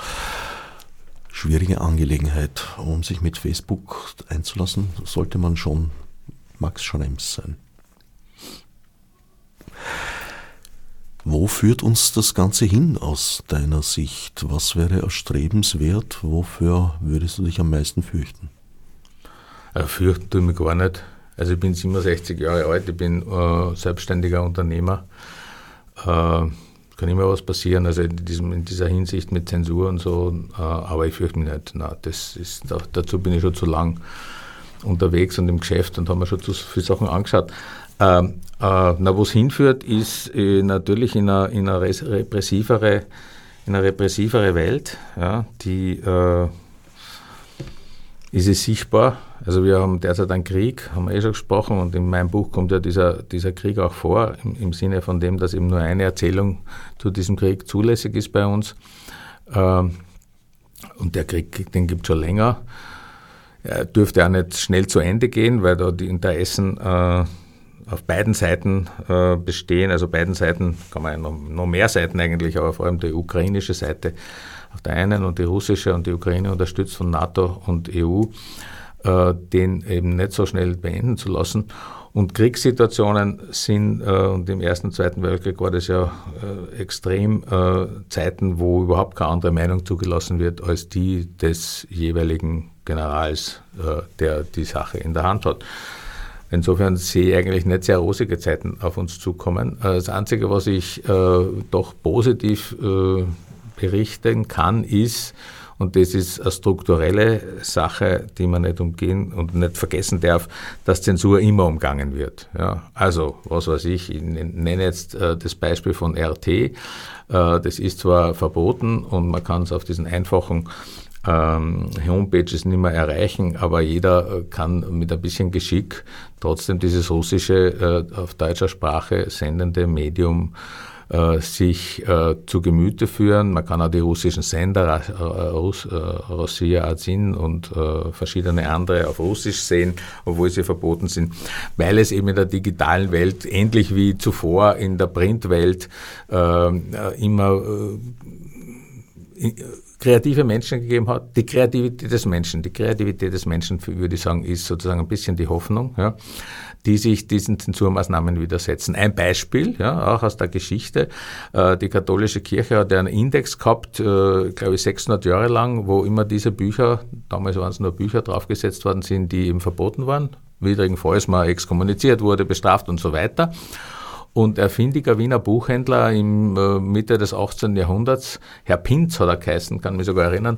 schwierige Angelegenheit. Um sich mit Facebook einzulassen, sollte man schon Max Schrems sein. Wo führt uns das Ganze hin aus deiner Sicht? Was wäre erstrebenswert? Wofür würdest du dich am meisten fürchten? Äh, fürchten tue ich mich gar nicht. Also ich bin 67 Jahre alt, ich bin äh, selbstständiger Unternehmer. Äh, kann immer was passieren, also in, diesem, in, dieser Hinsicht mit Zensur und so, äh, aber ich fürchte mich nicht. Nein, das ist, dazu bin ich schon zu lang unterwegs und im Geschäft und habe mir schon zu viele Sachen angeschaut. Ähm, äh, na, wo es hinführt, ist äh, natürlich in eine, in repressivere, in eine repressivere Welt. Ja, die äh, ist es sichtbar. Also wir haben derzeit einen Krieg, haben wir eh schon gesprochen, und in meinem Buch kommt ja dieser, dieser Krieg auch vor, im, im Sinne von dem, dass eben nur eine Erzählung zu diesem Krieg zulässig ist bei uns. Ähm, und der Krieg, den gibt es schon länger. Er dürfte auch nicht schnell zu Ende gehen, weil da die Interessen äh, auf beiden Seiten äh, bestehen. Also beiden Seiten kann man noch, noch mehr Seiten eigentlich, aber vor allem die ukrainische Seite auf der einen und die russische und die Ukraine unterstützt von NATO und EU, äh, den eben nicht so schnell beenden zu lassen. Und Kriegssituationen sind, äh, und im Ersten und Zweiten Weltkrieg war das ja äh, extrem äh, Zeiten, wo überhaupt keine andere Meinung zugelassen wird als die des jeweiligen Generals, äh, der die Sache in der Hand hat. Insofern sehe ich eigentlich nicht sehr rosige Zeiten auf uns zukommen. Äh, das Einzige, was ich äh, doch positiv äh, berichten kann, ist, und das ist eine strukturelle Sache, die man nicht umgehen und nicht vergessen darf, dass Zensur immer umgangen wird. Ja, also, was weiß ich, ich nenne jetzt äh, das Beispiel von RT. Äh, das ist zwar verboten und man kann es auf diesen einfachen ähm, Homepages nicht mehr erreichen, aber jeder äh, kann mit ein bisschen Geschick trotzdem dieses russische äh, auf deutscher Sprache sendende Medium äh, sich äh, zu Gemüte führen. Man kann auch die russischen Sender, äh, Russ, äh, Rossiya Azin und äh, verschiedene andere auf Russisch sehen, obwohl sie verboten sind, weil es eben in der digitalen Welt, ähnlich wie zuvor in der Printwelt, ähm, immer kreative Menschen gegeben hat. Die Kreativität des Menschen, die Kreativität des Menschen, würde ich sagen, ist sozusagen ein bisschen die Hoffnung, ja, die sich diesen Zensurmaßnahmen widersetzen. Ein Beispiel, ja, auch aus der Geschichte. Äh, die katholische Kirche hat einen Index gehabt, äh, glaube ich, 600 Jahre lang, wo immer diese Bücher, damals waren es nur Bücher draufgesetzt worden sind, die eben verboten waren, widrigenfalls mal exkommuniziert wurde, bestraft und so weiter. Und ein findiger Wiener Buchhändler im äh, Mitte des 18. Jahrhunderts, Herr Pinz hat er geheißen, kann mich sogar erinnern,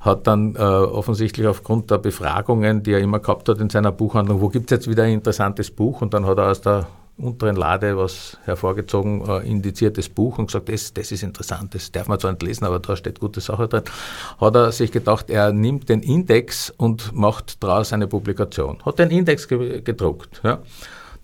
hat dann äh, offensichtlich aufgrund der Befragungen, die er immer gehabt hat in seiner Buchhandlung, wo gibt es jetzt wieder ein interessantes Buch? Und dann hat er aus der unteren Lade was hervorgezogen, äh, indiziertes Buch und gesagt, das, das ist interessant, das darf man zwar nicht lesen, aber da steht gute Sache drin. Hat er sich gedacht, er nimmt den Index und macht daraus eine Publikation. Hat den Index gedruckt. Ja.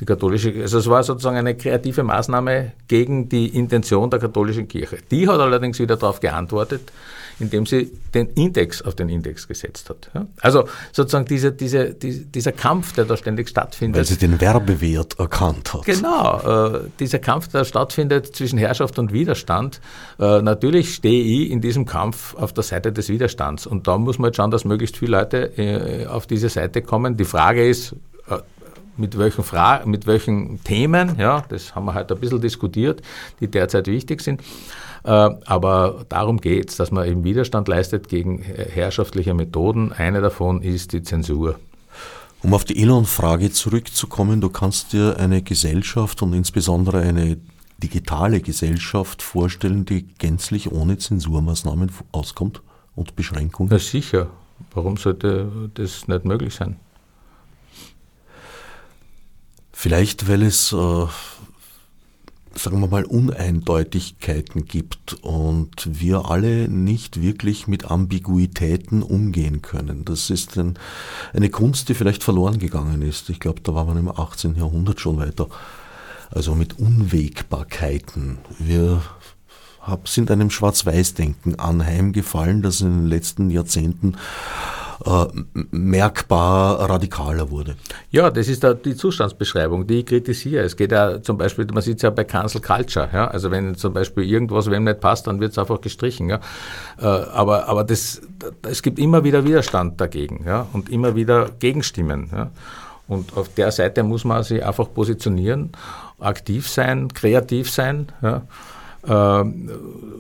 Die katholische, also es war sozusagen eine kreative Maßnahme gegen die Intention der katholischen Kirche. Die hat allerdings wieder darauf geantwortet, indem sie den Index auf den Index gesetzt hat. Also sozusagen diese, diese, die, dieser Kampf, der da ständig stattfindet. Weil sie den Werbewert erkannt hat. Genau, äh, dieser Kampf, der stattfindet zwischen Herrschaft und Widerstand. Äh, natürlich stehe ich in diesem Kampf auf der Seite des Widerstands. Und da muss man jetzt schauen, dass möglichst viele Leute äh, auf diese Seite kommen. Die Frage ist, mit welchen, Fra mit welchen Themen, ja, das haben wir heute ein bisschen diskutiert, die derzeit wichtig sind. Äh, aber darum geht es, dass man eben Widerstand leistet gegen herrschaftliche Methoden. Eine davon ist die Zensur. Um auf die Elon-Frage zurückzukommen, du kannst dir eine Gesellschaft und insbesondere eine digitale Gesellschaft vorstellen, die gänzlich ohne Zensurmaßnahmen auskommt und Beschränkungen? Na sicher. Warum sollte das nicht möglich sein? Vielleicht, weil es, äh, sagen wir mal, Uneindeutigkeiten gibt und wir alle nicht wirklich mit Ambiguitäten umgehen können. Das ist ein, eine Kunst, die vielleicht verloren gegangen ist. Ich glaube, da war man im 18. Jahrhundert schon weiter. Also mit Unwägbarkeiten. Wir sind einem Schwarz-Weiß-Denken anheimgefallen, das in den letzten Jahrzehnten äh, merkbar radikaler wurde. Ja, das ist die Zustandsbeschreibung, die ich kritisiere. Es geht ja zum Beispiel, man sieht es ja bei Cancel Culture, ja? also wenn zum Beispiel irgendwas wem nicht passt, dann wird es einfach gestrichen. Ja? Äh, aber aber das, es gibt immer wieder Widerstand dagegen ja? und immer wieder Gegenstimmen. Ja? Und auf der Seite muss man sich einfach positionieren, aktiv sein, kreativ sein. Ja? Ähm,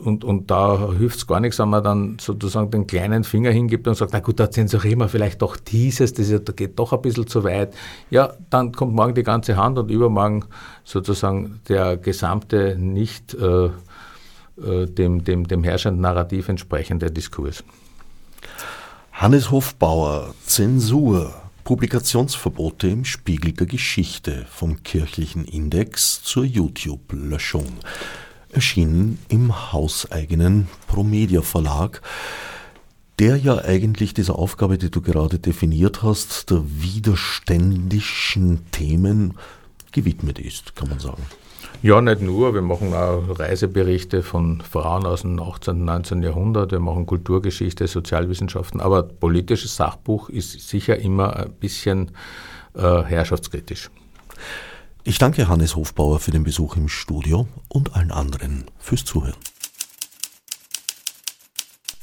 und, und da hilft es gar nichts, wenn man dann sozusagen den kleinen Finger hingibt und sagt, na gut, da zensurieren wir vielleicht doch dieses, das geht doch ein bisschen zu weit. Ja, dann kommt morgen die ganze Hand und übermorgen sozusagen der gesamte nicht äh, äh, dem, dem, dem herrschenden Narrativ entsprechende Diskurs. Hannes Hofbauer, Zensur, Publikationsverbote im Spiegel der Geschichte vom kirchlichen Index zur YouTube-Löschung erschienen im hauseigenen Promedia Verlag, der ja eigentlich dieser Aufgabe, die du gerade definiert hast, der widerständischen Themen gewidmet ist, kann man sagen. Ja, nicht nur. Wir machen auch Reiseberichte von Frauen aus dem 18. und 19. Jahrhundert. Wir machen Kulturgeschichte, Sozialwissenschaften. Aber politisches Sachbuch ist sicher immer ein bisschen äh, herrschaftskritisch. Ich danke Hannes Hofbauer für den Besuch im Studio und allen anderen fürs Zuhören.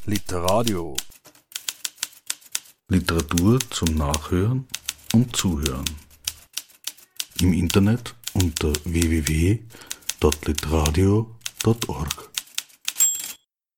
Literadio. Literatur zum Nachhören und Zuhören. Im Internet unter www.literadio.org.